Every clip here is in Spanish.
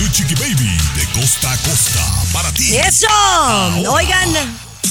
Tu Chiqui Baby de costa a costa para ti. ¡Eso! Oigan,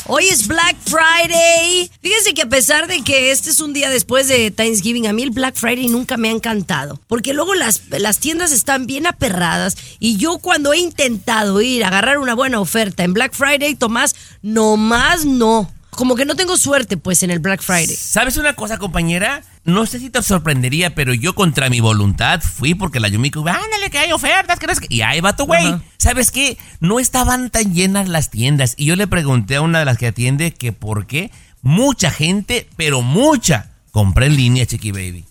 hoy es Black Friday. Fíjense que a pesar de que este es un día después de Thanksgiving, a mí el Black Friday nunca me ha encantado. Porque luego las, las tiendas están bien aperradas y yo cuando he intentado ir a agarrar una buena oferta en Black Friday, Tomás, nomás no. Como que no tengo suerte pues en el Black Friday. ¿Sabes una cosa, compañera? No sé si te sorprendería, pero yo contra mi voluntad fui porque la Yumiko, ándale que hay ofertas, que sé qué". Y ahí va tu güey. ¿Sabes qué? No estaban tan llenas las tiendas. Y yo le pregunté a una de las que atiende que por qué mucha gente, pero mucha, compré en línea, Chiqui Baby.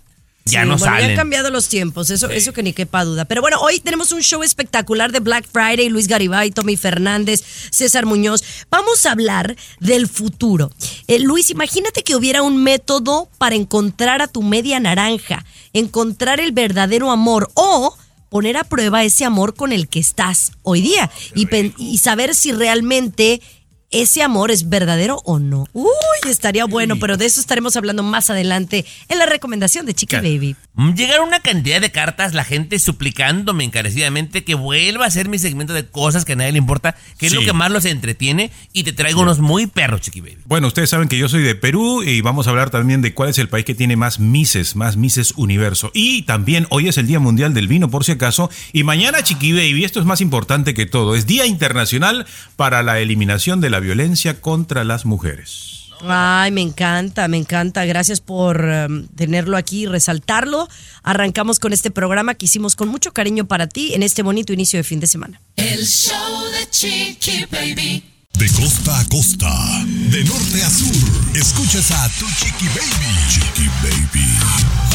Ya Sí, no bueno, Ya salen. han cambiado los tiempos, eso, eso que ni quepa duda. Pero bueno, hoy tenemos un show espectacular de Black Friday, Luis Garibay, Tommy Fernández, César Muñoz. Vamos a hablar del futuro. Eh, Luis, imagínate que hubiera un método para encontrar a tu media naranja, encontrar el verdadero amor o poner a prueba ese amor con el que estás hoy día y saber si realmente ese amor es verdadero o no. Uy, estaría bueno, pero de eso estaremos hablando más adelante en la recomendación de Chiqui Baby. Mm, Llegaron una cantidad de cartas, la gente suplicándome encarecidamente que vuelva a hacer mi segmento de cosas que a nadie le importa, que es lo que más los entretiene, y te traigo unos muy perros, Chiqui Baby. Bueno, ustedes saben que yo soy de Perú y vamos a hablar también de cuál es el país que tiene más Mises, más Mises Universo. Y también hoy es el Día Mundial del Vino, por si acaso. Y mañana, Chiqui Baby, esto es más importante que todo, es Día Internacional para la Eliminación de la Violencia contra las Mujeres. Ay, me encanta, me encanta. Gracias por um, tenerlo aquí y resaltarlo. Arrancamos con este programa que hicimos con mucho cariño para ti en este bonito inicio de fin de semana. El show de Chiqui Baby. De costa a costa, de norte a sur, escuchas a tu Chiqui Baby. Chiqui Baby.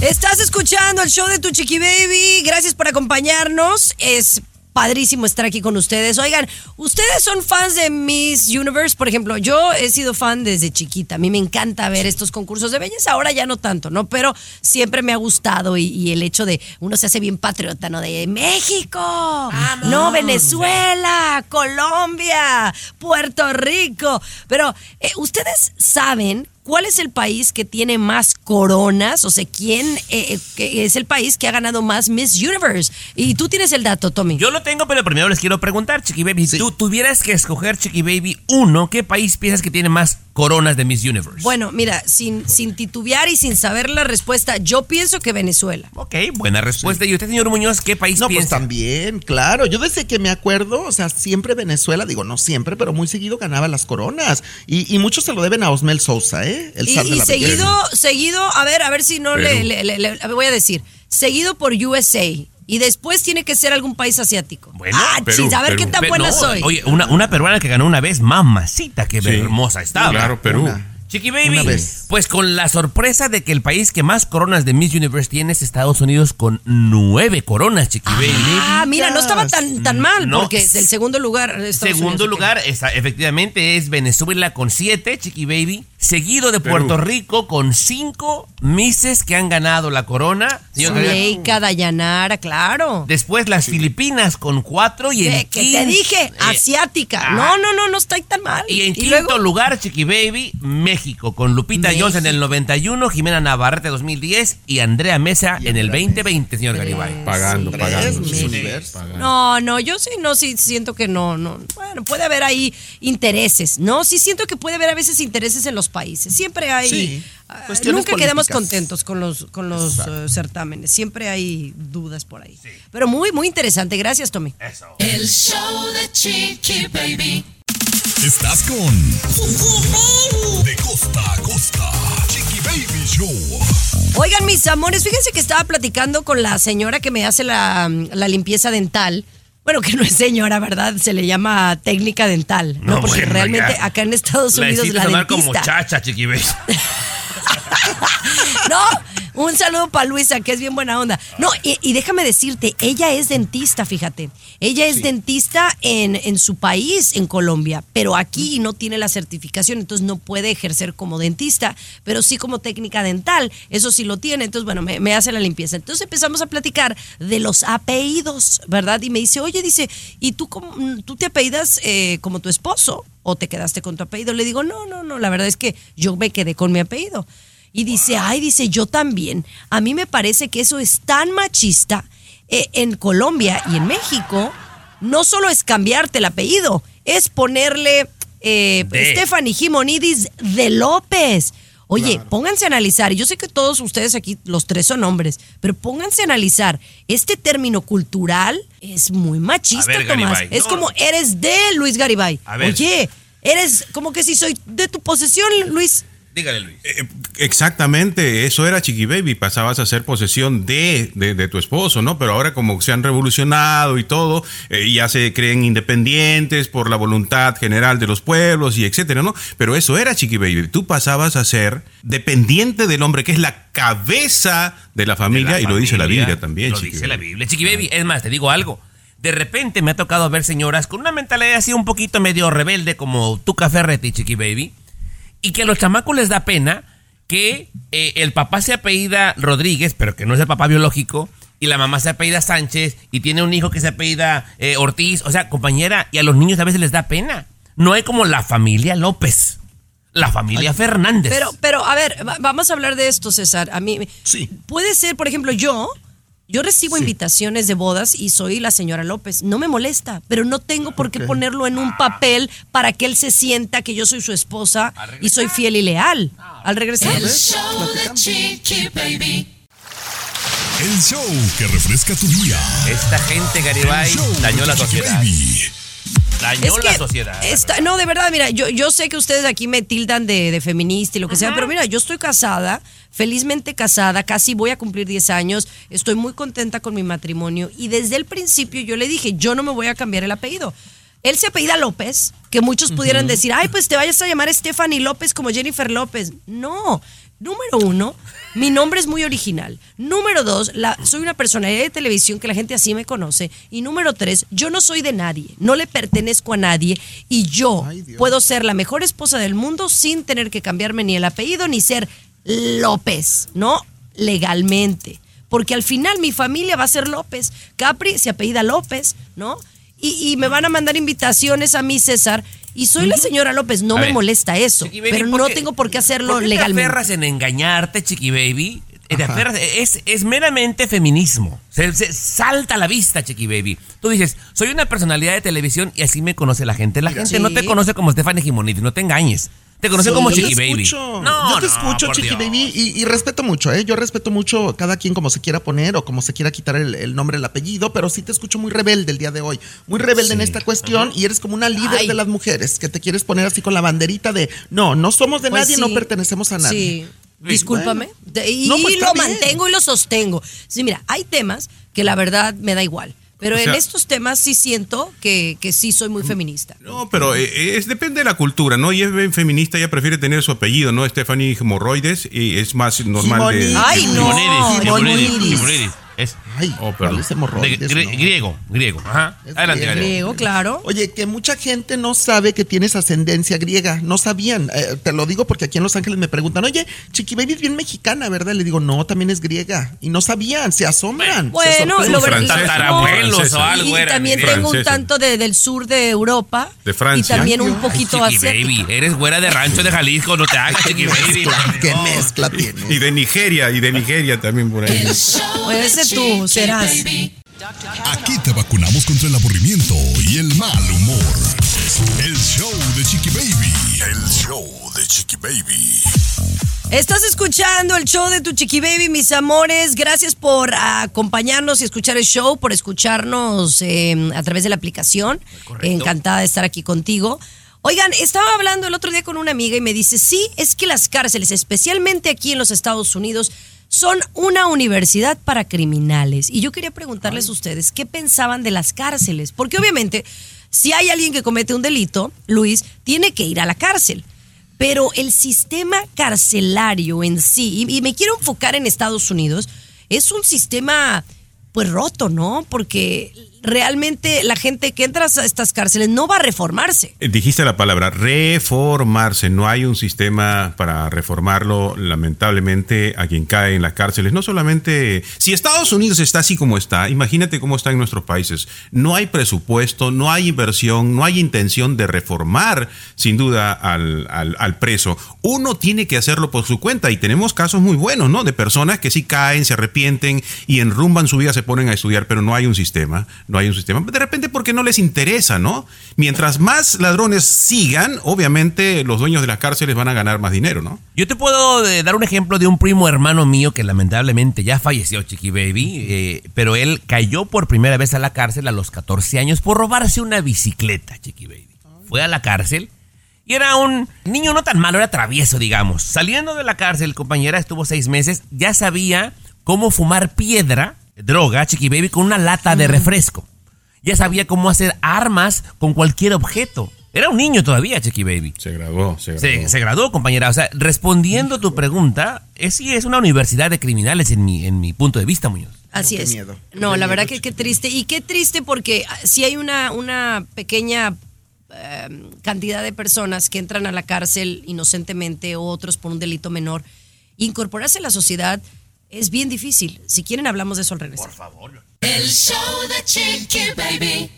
Estás escuchando el show de Tu Chiqui Baby. Gracias por acompañarnos. Es padrísimo estar aquí con ustedes. Oigan, ¿ustedes son fans de Miss Universe? Por ejemplo, yo he sido fan desde chiquita. A mí me encanta ver estos concursos de belleza. Ahora ya no tanto, ¿no? Pero siempre me ha gustado y, y el hecho de uno se hace bien patriota, ¿no? De México, no Venezuela, Colombia, Puerto Rico. Pero, eh, ¿ustedes saben ¿Cuál es el país que tiene más coronas? O sea, ¿quién eh, eh, que es el país que ha ganado más Miss Universe? Y tú tienes el dato, Tommy. Yo lo tengo, pero primero les quiero preguntar, Chiqui Baby, si tú tuvieras que escoger, Chiqui Baby, uno, ¿qué país piensas que tiene más coronas de Miss Universe? Bueno, mira, sin, sin titubear y sin saber la respuesta, yo pienso que Venezuela. Ok, buena respuesta. ¿Y usted, señor Muñoz, qué país No, pues piensa? también, claro. Yo desde que me acuerdo, o sea, siempre Venezuela, digo, no siempre, pero muy seguido ganaba las coronas. Y, y muchos se lo deben a Osmel Sousa, ¿eh? El Y, zar de y la seguido, seguido, a ver, a ver si no le, le- le- le- voy a decir, seguido por USA. Y después tiene que ser algún país asiático. Bueno, ah, Perú, chis, a ver Perú. qué tan buena no, soy. Oye, una, una peruana que ganó una vez, mamacita, qué hermosa estaba. Claro, Perú. Una. Chiqui Baby, pues con la sorpresa de que el país que más coronas de Miss Universe tiene es Estados Unidos con nueve coronas, Chiqui Baby. Ah, mira, no estaba tan, tan mal, No. porque es el segundo lugar. de Estados Segundo Unidos, lugar, esa- efectivamente, es Venezuela con siete, Chiqui Baby. Seguido de Puerto Rico con cinco Misses que han ganado la corona. Zuleika, Dayanara, claro. Después las Filipinas con cuatro y en que te dije, eh, asiática. ah. No, no, no, no estoy tan mal. Y en quinto luego, lugar, Chiqui Baby, México, con Lupita México. Jones en el 91, Jimena Navarrete 2010 y Andrea Mesa en el 2020, señor Garibay. Pagando, pagando. Sí, pagando. No, no, yo sí, no, sí siento que no, no. Bueno, puede haber ahí intereses, ¿no? Sí siento que puede haber a veces intereses en los países. Siempre hay, Sí, cuestiones nunca quedamos contentos con los, con los eh, certámenes. Siempre hay dudas por ahí. Pero muy, muy interesante. Gracias, Tommy. El show de Chiqui Baby. Estás con De costa a costa. Chiqui Baby Show. Oigan, mis amores, fíjense que estaba platicando con la señora que me hace la, la limpieza dental. Bueno, que no es señora, ¿verdad? Se le llama técnica dental. No, No, porque bueno, realmente ya. acá en Estados La Unidos hiciste la sonar como dentista. chacha, Chiqui Baby. No, un saludo para Luisa, que es bien buena onda. No, y, y déjame decirte, ella es dentista, fíjate. Ella es dentista en, en su país, en Colombia, pero aquí no tiene la certificación, entonces no puede ejercer como dentista, pero sí como técnica dental. Eso sí lo tiene, entonces bueno, me, me hace la limpieza. Entonces empezamos a platicar de los apellidos, ¿verdad? Y me dice, oye, dice, ¿y tú, cómo- tú te apellidas eh, como tu esposo o te quedaste con tu apellido? Le digo, no, no, no, la verdad es que yo me quedé con mi apellido. Y dice, ay, dice, yo también. A mí me parece que eso es tan machista. Eh, en Colombia y en México, no solo es cambiarte el apellido, es ponerle eh. Stephanie Jimonidis de López. Oye, pónganse a analizar, y yo sé que todos ustedes aquí, los tres son hombres, pero pónganse a analizar, este término cultural es muy machista, ver, Tomás. Garibay, Es no, como eres de Luis Garibay. A ver. Oye, eres como que si soy de tu posesión, Luis. Dígale, Luis. Eh, Exactamente, eso era Chiqui Baby, pasabas a ser posesión de, de, de tu esposo, ¿no? Pero ahora como se han revolucionado y todo, eh, ya se creen independientes por la voluntad general de los pueblos y etcétera, ¿no? Pero eso era Chiqui Baby, tú pasabas a ser dependiente del hombre, que es la cabeza de la familia, De y lo dice la Biblia también, Lo Chiqui dice la. Biblia. Chiqui Baby, es más, te digo algo. De repente me ha tocado ver señoras con una mentalidad así un poquito medio rebelde como tu café Ferretti, Chiqui Baby. Y que a los chamacos les da pena que eh, el papá se apellida Rodríguez, pero que no es el papá biológico, y la mamá se apellida Sánchez, y tiene un hijo que se apellida eh, Ortiz. O sea, compañera, y a los niños a veces les da pena. No hay como la familia López, la familia Fernández. Pero, pero, a ver, va- vamos a hablar de esto, César. A mí, Sí. puede ser, por ejemplo, yo, yo recibo invitaciones de bodas y soy la señora López. No me molesta, pero no tengo por qué ponerlo en un papel para que él se sienta que yo soy su esposa y soy fiel y leal. Al regresar. El show de Chiqui Baby. El show que refresca tu día. Esta gente, Garibay, dañó la sociedad. Baby. Dañó Es la sociedad. está- no, de verdad, mira, yo, yo sé que ustedes aquí me tildan de, de feminista y lo que sea, pero mira, yo estoy casada, felizmente casada, casi voy a cumplir 10 años, estoy muy contenta con mi matrimonio y desde el principio yo le dije, yo no me voy a cambiar el apellido. Él se apellida López, que muchos pudieran decir, ay, pues te vayas a llamar Stephanie López como Jennifer López. No, número uno, mi nombre es muy original. Número dos, la, soy una personalidad de televisión que la gente así me conoce. Y número tres, yo no soy de nadie, no le pertenezco a nadie y yo Ay, puedo ser la mejor esposa del mundo sin tener que cambiarme ni el apellido ni ser López, ¿no? Legalmente. Porque al final mi familia va a ser López. Capri se apellida López, ¿no? Y, y me van a mandar invitaciones a mí, César. Y soy la señora López, no A me ver, molesta eso. Baby, pero ¿por no qué- tengo por qué hacerlo ¿por qué legalmente. te aferras en engañarte, Chiqui Baby? Te aferras- es, es meramente feminismo. Se, se salta a la vista, Chiqui Baby. Tú dices, soy una personalidad de televisión y así me conoce la gente. La gente no te conoce como Stephanie Jimonidis, no te engañes. Te conoce Sí, como yo Chiqui te Baby. escucho. No, yo te no, escucho, Chiqui Dios. Baby, y, y respeto mucho, ¿eh? Yo respeto mucho cada quien como se quiera poner o como se quiera quitar el, el nombre, el apellido, pero sí te escucho muy rebelde el día de hoy. Muy rebelde en esta cuestión y eres como una líder Ay. de las mujeres que te quieres poner así con la banderita de no, no somos de Pues nadie, sí. no pertenecemos a nadie. Sí. Discúlpame. Bueno. De- y No, pues lo bien. mantengo y lo sostengo. Sí, mira, hay temas que la verdad me da igual. Pero O en estos temas sí siento que, que sí soy muy feminista. No, pero eh, es depende de la cultura, ¿no? Y es bien feminista, ella prefiere tener su apellido, ¿no? Stephanie Hemorroides, y es más normal de... Ay, no. Es Ay, Oh, ¿cuál perdón. es hemorroides? de- grie- No. griego, griego. Ajá. Es Adelante, griego. Griego, claro. Oye, que mucha gente no sabe que tienes ascendencia griega, no sabían. Eh, te lo digo porque aquí en Los Ángeles me preguntan, oye, Chiqui Baby es bien mexicana, ¿verdad? Le digo, no, también es griega. Y no sabían, se asombran. se Bueno, sorprenden. lo tatarabuelos o algo Y también tengo un tanto de- del sur de Europa. De Francia. Y también un Ay, poquito Chiqui asiático. Baby, eres güera de rancho de Jalisco, no te hagas, Chiqui Baby. Mezcla, ¿Qué No. mezcla Y tienes? de Nigeria, y de Nigeria también por ahí. Pues ese tú serás. Aquí te vacunamos contra el aburrimiento y el mal humor. El show de Chiqui Baby. El show de Chiqui Baby. Estás escuchando el show de tu chiqui baby, mis amores. Gracias por acompañarnos y escuchar el show, por escucharnos eh, a través de la aplicación. Encantada de estar aquí contigo. Oigan, estaba hablando el otro día con una amiga y me dice, sí, es que las cárceles, especialmente aquí en los Estados Unidos, son una universidad para criminales. Y yo quería preguntarles a ustedes, ¿qué pensaban de las cárceles? Porque obviamente, si hay alguien que comete un delito, Luis, tiene que ir a la cárcel. Pero el sistema carcelario en sí, y, y me quiero enfocar en Estados Unidos, es un sistema pues roto, ¿no? Porque realmente la gente que entra a estas cárceles no va a reformarse. Eh, Dijiste la palabra reformarse. No hay un sistema para reformarlo, lamentablemente, a quien cae en las cárceles. No solamente. Si Estados Unidos está así como está, imagínate cómo está en nuestros países. No hay presupuesto, no hay inversión, no hay intención de reformar, sin duda, al, al- al preso. Uno tiene que hacerlo por su cuenta y tenemos casos muy buenos, ¿no? De personas que sí caen, se arrepienten y enrumban su vida, se ponen a estudiar, pero no hay un sistema. No hay un sistema. De repente porque no les interesa, ¿no? Mientras más ladrones sigan, obviamente los dueños de las cárceles van a ganar más dinero, ¿no? Yo te puedo eh, dar un ejemplo de un primo hermano mío que lamentablemente ya falleció, Chiqui Baby, eh, pero él cayó por primera vez a la cárcel a los 14 años por robarse una bicicleta, Chiqui Baby. Fue a la cárcel y era un niño no tan malo, era travieso, digamos. Saliendo de la cárcel, compañera, estuvo seis meses, ya sabía cómo fumar piedra, droga, Chiqui Baby, con una lata de refresco. Ya sabía cómo hacer armas con cualquier objeto. Era un niño todavía, Chiqui Baby. Se graduó, se graduó. Se, se graduó, compañera. O sea, respondiendo a tu pregunta, es, sí es una universidad de criminales en mi, en mi punto de vista, Muñoz. Así No, es. miedo. No, Qué la miedo, verdad que qué triste. Y qué triste porque si hay una, una pequeña eh, cantidad de personas que entran a la cárcel inocentemente o otros por un delito menor, incorporarse a la sociedad es bien difícil. Si quieren, hablamos de eso al regresar. El show de Chiqui Baby.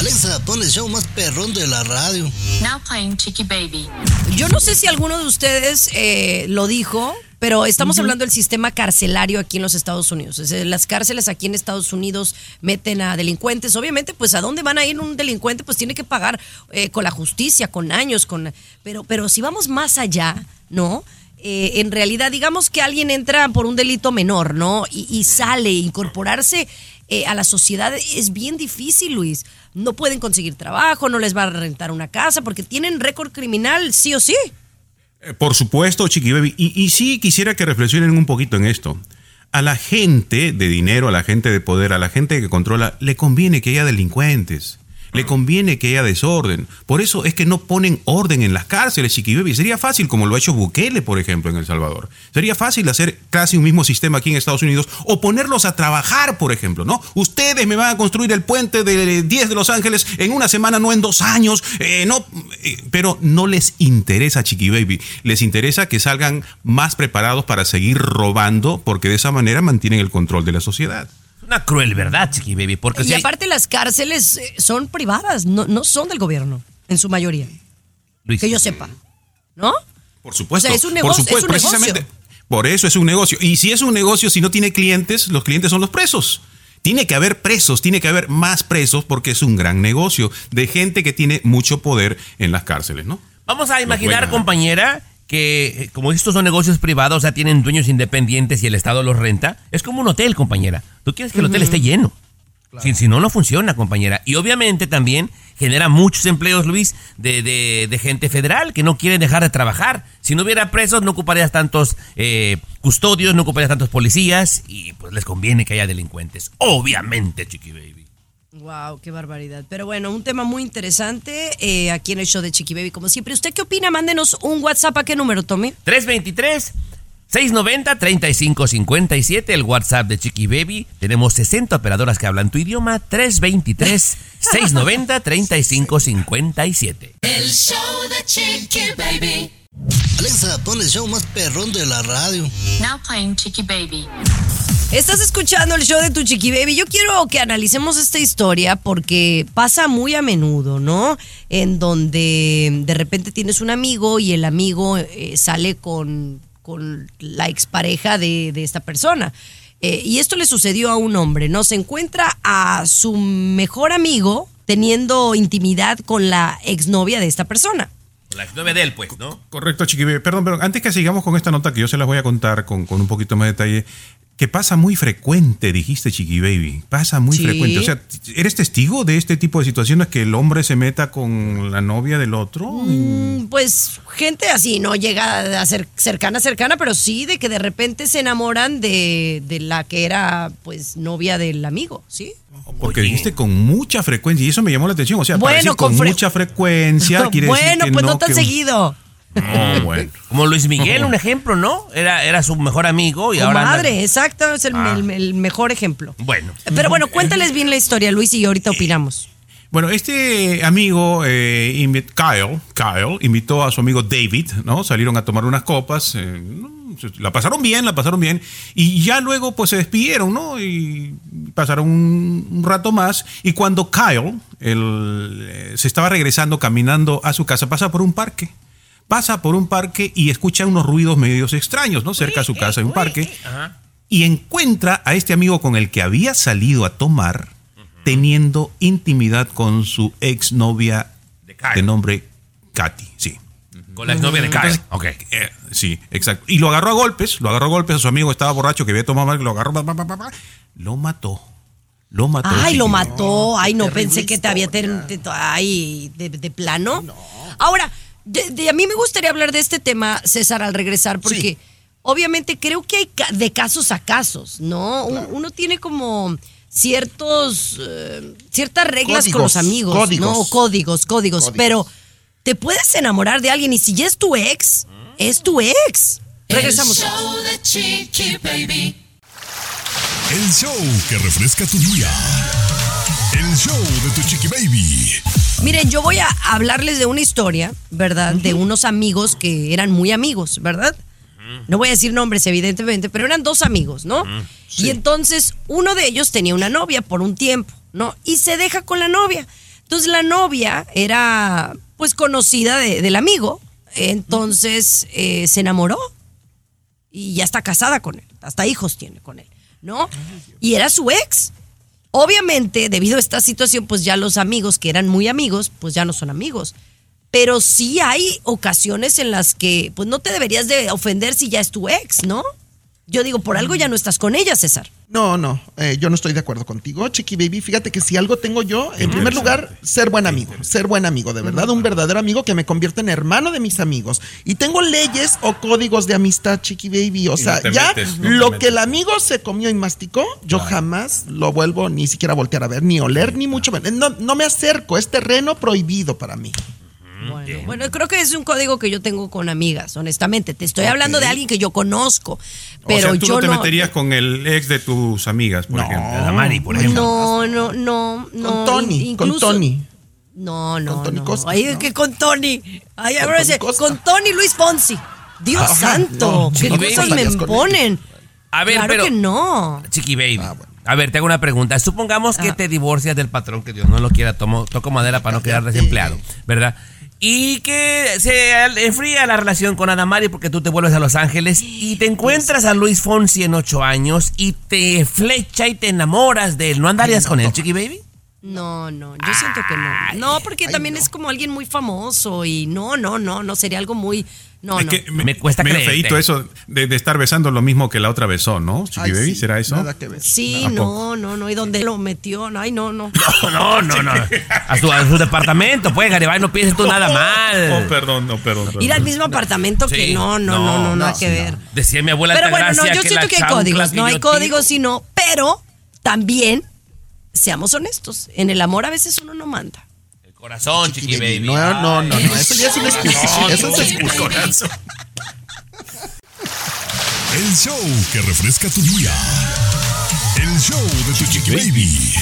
Alexa, pon el show más perrón de la radio. Now playing Chicky Baby. Yo no sé si alguno de ustedes eh, lo dijo, pero estamos hablando del sistema carcelario aquí en los Estados Unidos. Las cárceles aquí en Estados Unidos meten a delincuentes. Obviamente, pues a dónde van a ir un delincuente, pues tiene que pagar eh, con la justicia, con años, con. Pero, pero si vamos más allá, ¿no? Eh, en realidad, digamos que alguien entra por un delito menor, ¿no? Y, y sale, incorporarse eh, a la sociedad es bien difícil, Luis. No pueden conseguir trabajo, no les va a rentar una casa porque tienen récord criminal, sí o sí. Eh, Por supuesto, Chiqui Baby. Y, y sí quisiera que reflexionen un poquito en esto. A la gente de dinero, a la gente de poder, a la gente que controla, le conviene que haya delincuentes. Le conviene que haya desorden. Por eso es que no ponen orden en las cárceles, Chiqui Baby. Sería fácil, como lo ha hecho Bukele, por ejemplo, en El Salvador. Sería fácil hacer casi un mismo sistema aquí en Estados Unidos o ponerlos a trabajar, por ejemplo, ¿no? Ustedes me van a construir el puente de 10 de Los Ángeles en una semana, no en dos años. eh, no, eh, pero no les interesa, Chiqui Baby. Les interesa que salgan más preparados para seguir robando, porque de esa manera mantienen el control de la sociedad. Una cruel verdad, Chiqui Baby, porque Y si hay- aparte las cárceles eh, son privadas, no, no son del gobierno, en su mayoría, Luis, que yo sepa. ¿No? Por supuesto. O sea, es un por negocio, supuesto, es un precisamente. negocio. Por eso es un negocio. Y si es un negocio, si no tiene clientes, los clientes son los presos. Tiene que haber presos, tiene que haber más presos porque es un gran negocio de gente que tiene mucho poder en las cárceles, ¿no? Vamos a imaginar, compañera, que eh, como estos son negocios privados, sea, tienen dueños independientes y el Estado los renta. Es como un hotel, compañera. Tú quieres que el hotel esté lleno. Si, si no, no funciona, compañera. Y obviamente también genera muchos empleos, Luis, de, de- de gente federal que no quieren dejar de trabajar. Si no hubiera presos, no ocuparías tantos eh, custodios, no ocuparías tantos policías y pues les conviene que haya delincuentes. Obviamente, Chiqui Baby. Wow, qué barbaridad. Pero bueno, un tema muy interesante eh, aquí en el show de Chiqui Baby, como siempre. ¿Usted qué opina? Mándenos un WhatsApp. ¿A qué número, Tommy? 323 690 3557 el WhatsApp de Chiqui Baby. Tenemos 60 operadoras que hablan tu idioma. 323 690 3557. El show de Chiqui Baby. Alexa, pon el show más perrón de la radio. Now playing Chicky Baby. Estás escuchando el show de tu Chiqui Baby. Yo quiero que analicemos esta historia porque pasa muy a menudo, ¿no? En donde de repente tienes un amigo y el amigo eh, sale con, con la expareja de, de esta persona. eh, y esto le sucedió a un hombre, ¿no? Se encuentra a su mejor amigo teniendo intimidad con la exnovia de esta persona. La exnovia de él, pues, ¿no? Correcto, Chiqui. Perdón, pero antes que sigamos con esta nota que yo se las voy a contar con, con un poquito más de detalle, que pasa muy frecuente, dijiste Chiqui Baby. Pasa muy Sí. frecuente. O sea, ¿eres testigo de este tipo de situaciones que el hombre se meta con la novia del otro? Mm, Pues gente así, no llega a ser cercana, cercana, pero sí de que de repente se enamoran de, de la que era pues novia del amigo, ¿sí? Porque dijiste con mucha frecuencia y eso me llamó la atención. O sea, Bueno, decir con, con fre- mucha frecuencia quiere decir bueno, que pues no, no tan que- seguido. No, bueno. Como Luis Miguel, un ejemplo, ¿no? Era, era su mejor amigo y ahora. anda- madre, exacto, es el, Ah. el- el mejor ejemplo. Bueno. Pero bueno, cuéntales bien la historia, Luis, y ahorita opinamos. Bueno, este amigo, eh, Kyle, Kyle, invitó a su amigo David, ¿no? Salieron a tomar unas copas, eh, la pasaron bien, la pasaron bien, y ya luego pues se despidieron, ¿no? Y pasaron un, un rato más, y cuando Kyle el, eh, se estaba regresando caminando a su casa, pasa por un parque. Pasa por un parque y escucha unos ruidos medios extraños, ¿no? Cerca de su casa hay un parque. Ajá. Y encuentra a este amigo con el que había salido a tomar, teniendo intimidad con su exnovia De de nombre Katy, sí. Con la exnovia de Kyle. Entonces, Ok. eh, sí, exacto. Y lo agarró a golpes, lo agarró a golpes, a su amigo estaba borracho que había tomado mal, lo agarró, pa, pa, pa, pa, pa, lo mató. Lo mató. Ay, lo mató. Ay, no pensé que te había ter- te- Ay, de, de plano. Ahora, de, de- a mí me gustaría hablar de este tema, César, al regresar, porque Sí. obviamente creo que hay ca- de casos a casos, ¿no? Un- Uno tiene como ciertos eh, ciertas reglas con los amigos, códigos. ¿no? Códigos, códigos, Códigos. pero te puedes enamorar de alguien y si ya es tu ex, es tu ex. Regresamos. El show de Chiqui Baby. El show que refresca tu día. El show de tu chiqui baby. Miren, yo voy a hablarles de una historia, ¿verdad? De unos amigos que eran muy amigos, ¿verdad? No voy a decir nombres, evidentemente, pero eran dos amigos, ¿no? Y entonces uno de ellos tenía una novia por un tiempo, ¿no? Y se deja con la novia. Entonces la novia era, pues, conocida de- del amigo. Entonces eh, se enamoró y ya está casada con él. Hasta hijos tiene con él, ¿no? Y era su ex. Obviamente, debido a esta situación, pues ya los amigos que eran muy amigos, pues ya no son amigos. Pero sí hay ocasiones en las que, pues no te deberías de ofender si ya es tu ex, ¿no? Yo digo, por algo ya no estás con ella, César. No, no, eh, yo no estoy de acuerdo contigo, Chiqui Baby. Fíjate que si algo tengo yo, en primer lugar, ser buen amigo, ser buen amigo, de verdad, un verdadero amigo que me convierte en hermano de mis amigos. Y tengo leyes o códigos de amistad, Chiqui Baby. O sea, no ya metes, no te lo que el amigo se comió y masticó, yo jamás lo vuelvo ni siquiera a voltear a ver, ni oler, ni mucho menos. No, no me acerco, es terreno prohibido para mí. Bueno, bueno, creo que es un código que yo tengo con amigas, honestamente. Te estoy hablando de alguien que yo conozco, pero o sea, tú yo no te no. meterías con el ex de tus amigas, por ejemplo. La Mari, por ejemplo. No, no, no, no. Con Tony, con Tony. No, no, Con Tony no. Costa, Ay, ¿no? que con Tony. Ay, Con ahora Tony Costa. con Tony Luis Fonsi. Dios Ajá, santo, no, qué cosas me imponen. A ver, claro pero. que no. Chiqui Baby. Ah, bueno. A ver, te hago una pregunta. Supongamos que Ah. te divorcias del patrón, que Dios no lo quiera, tomo, toco madera para no quedar desempleado, ¿verdad? Y que se enfría la relación con Adamari porque tú te vuelves a Los Ángeles y te encuentras a Luis Fonsi en ocho años y te flecha y te enamoras de él. ¿No andarías con él, Chiqui Baby? No, no, yo siento que no. No, porque también es como alguien muy famoso y no, no, no, no, sería algo muy... No, Es no. que Me cuesta medio feíto eso de, de estar besando lo mismo que la otra besó, ¿no? Chiqui Ay, Baby, sí, ¿será eso? Nada que ver. Sí, ¿A no, no, no. ¿Y dónde lo metió? Ay, no, no. No, no, no. A su, a su departamento, pues, Garibay, no pienses tú nada Oh, mal. perdón, no, perdón. perdón. Ir al mismo apartamento que Sí, no, no, no, no, no, nada no, que ver. Decía mi abuela Pero bueno, no, yo que siento que hay códigos, no hay códigos, sino, pero también seamos honestos. En el amor a veces uno no manda. El corazón, Chiqui Baby. No, no, no, no, eso ya es una excusa. No, Eso es excusa. El show que refresca tu día. El show de tu chiqui baby.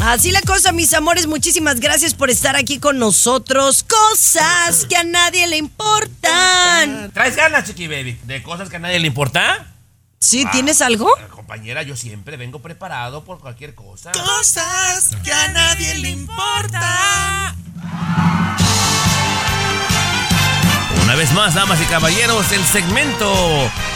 Así la cosa, mis amores, muchísimas gracias por estar aquí con nosotros. Cosas que a nadie le importan. ¿Traes ganas, Chiqui Baby? ¿De cosas que a nadie le importa? ¿Sí? ¿Tienes algo? Compañera, yo siempre vengo preparado por cualquier cosa. Cosas que a nadie le importa. Una vez más, damas y caballeros, el segmento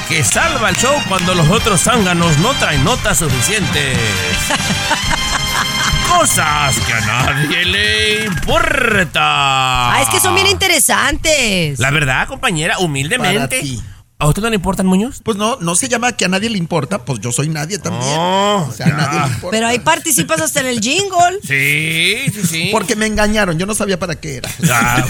que salva el show cuando los otros zánganos no traen notas suficientes. Cosas que a nadie le importa. Ah, es que son bien interesantes. La verdad, compañera, Para humildemente. ti. ¿A usted no le importan, Muñoz? Pues no, no se llama que a nadie le importa, pues yo soy nadie también. Oh, o sea, a nadie le importa. Pero ahí participas hasta en el jingle. Sí, sí, sí. Porque me engañaron, yo no sabía para qué era. Ah,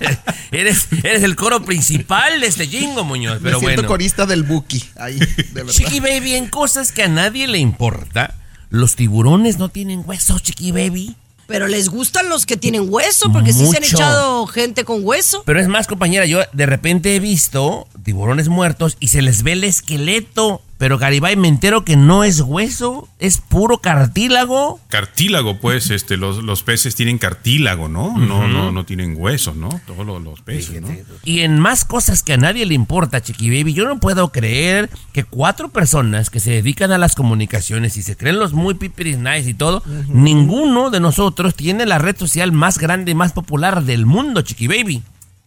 eres, eres el coro principal de este jingo, Muñoz. Pero me siento bueno. corista del Buki, ahí, de verdad. Chiqui Baby, en cosas que a nadie le importa, los tiburones no tienen huesos, Chiqui Baby. Pero les gustan los que tienen hueso, porque sí se han echado gente con hueso. Pero es más, compañera, yo de repente he visto tiburones muertos y se les ve el esqueleto. Pero Garibay, me entero que no es hueso, es puro cartílago. Cartílago, pues, este, los, los peces tienen cartílago, ¿no? No, no, no tienen huesos, ¿no? Todos los, los peces, ¿no? Y en más cosas que a nadie le importa, Chiqui Baby, yo no puedo creer que cuatro personas que se dedican a las comunicaciones y se creen los muy pipiris nice y todo, ninguno de nosotros tiene la red social más grande y más popular del mundo, Chiqui Baby.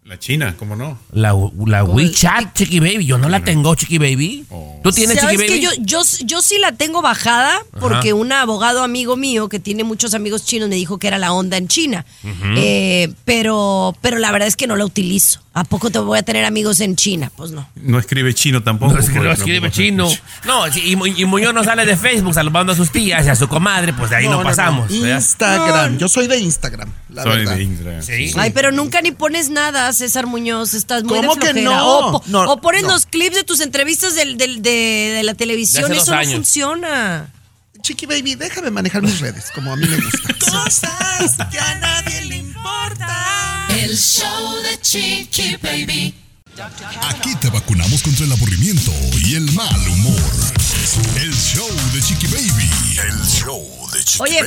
La China, ¿cómo no? La, la WeChat, Chiqui Baby. Yo no la tengo, Chiqui Baby. ¿Tú tienes, Chiqui ¿Sabes Baby? que yo, yo, yo sí la tengo bajada porque un abogado amigo mío que tiene muchos amigos chinos me dijo que era la onda en China. Eh, pero, pero la verdad es que no la utilizo. ¿A poco te voy a tener amigos en China? Pues no. No escribe chino tampoco. No, es que no escribe chino. No, y, y Muñoz no sale de Facebook saludando a sus tías y a su comadre, pues de ahí no, pasamos. Instagram, yo soy de Instagram, la Soy verdad. de Instagram. Sí. Ay, pero nunca ni pones nada, César Muñoz. Estás muy ¿Cómo de que no? O, po- No, o pones no. los clips de tus entrevistas del, del- de, de la televisión. De Eso no funciona. Chiqui Baby, déjame manejar mis redes, como a mí me gusta. Cosas que a nadie le importa. El show de Chiqui Baby. Aquí te vacunamos contra el aburrimiento y el mal humor. El show de Chiqui Baby. El show de Chiqui Oye,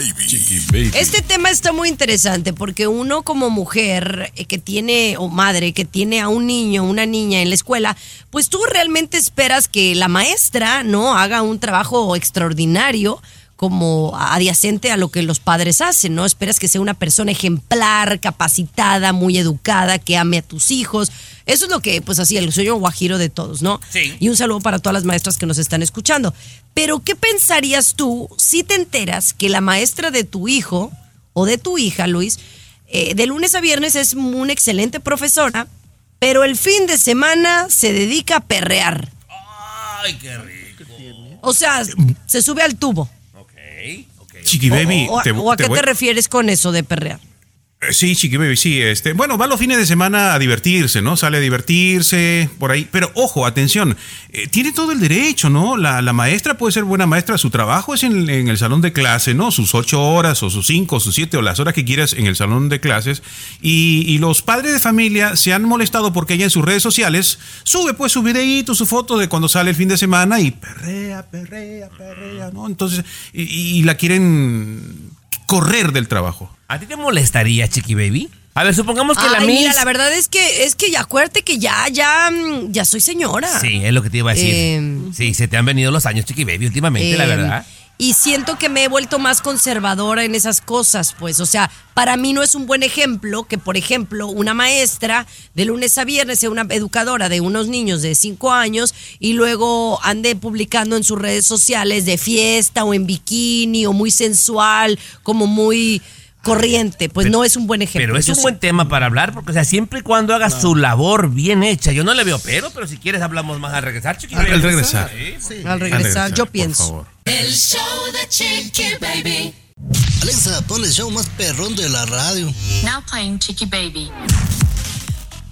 Baby. Este tema está muy interesante porque uno como mujer eh, que tiene, o madre, que tiene a un niño, una niña en la escuela, pues tú realmente esperas que la maestra, ¿no? Haga un trabajo extraordinario como adyacente a lo que los padres hacen, ¿no? Esperas que sea una persona ejemplar, capacitada, muy educada, que ame a tus hijos. Eso es lo que, pues así, el sueño guajiro de todos, ¿no? Sí. Y un saludo para todas las maestras que nos están escuchando. Pero, ¿qué pensarías tú si te enteras que la maestra de tu hijo o de tu hija, Luis, eh, de lunes a viernes es una excelente profesora, pero el fin de semana se dedica a perrear? Ay, qué rico. O sea, se sube al tubo. Ok, ok. Chiqui Baby, o, o- te- o a te qué voy- te refieres con eso de perrear? Eh, Sí, Chiqui Baby, sí. Este, bueno, va los fines de semana a divertirse, ¿no? Sale a divertirse por ahí. Pero ojo, atención, eh, tiene todo el derecho, ¿no? La, maestra puede ser buena maestra, su trabajo es en, el salón de clase, ¿no? Sus ocho horas o sus cinco sus siete o las horas que quieras en el salón de clases. Y, y los padres de familia se han molestado porque ella en sus redes sociales sube pues su videíto, su foto de cuando sale el fin de semana y perrea, perrea, perrea, ¿no? Entonces, y, y la quieren correr del trabajo. ¿A ti te molestaría, Chiqui Baby? A ver, supongamos que la Miss... mira, la verdad es que es que ya acuérdate que ya ya mm, ya soy señora. Sí, es lo que te iba a decir. Em, sí, se te han venido los años, Chiqui Baby, últimamente, la Eh, verdad. Y siento que me he vuelto más conservadora en esas cosas, pues, o sea, para mí no es un buen ejemplo que, por ejemplo, una maestra de lunes a viernes sea una educadora de unos niños de 5 años y luego ande publicando en sus redes sociales de fiesta o en bikini o muy sensual, como muy corriente, pues no es un buen ejemplo. Pero es Yo un sí- buen tema para hablar, porque, o sea, siempre y cuando haga su labor bien hecha. Yo no le veo pero, pero si quieres hablamos más al regresar, Chiqui Al- Baby. al regresar. Sí. Al regresar, yo por pienso. favor. El show de Chiqui Baby. Alexa, pon el show más perrón de la radio. Now playing Chiqui Baby.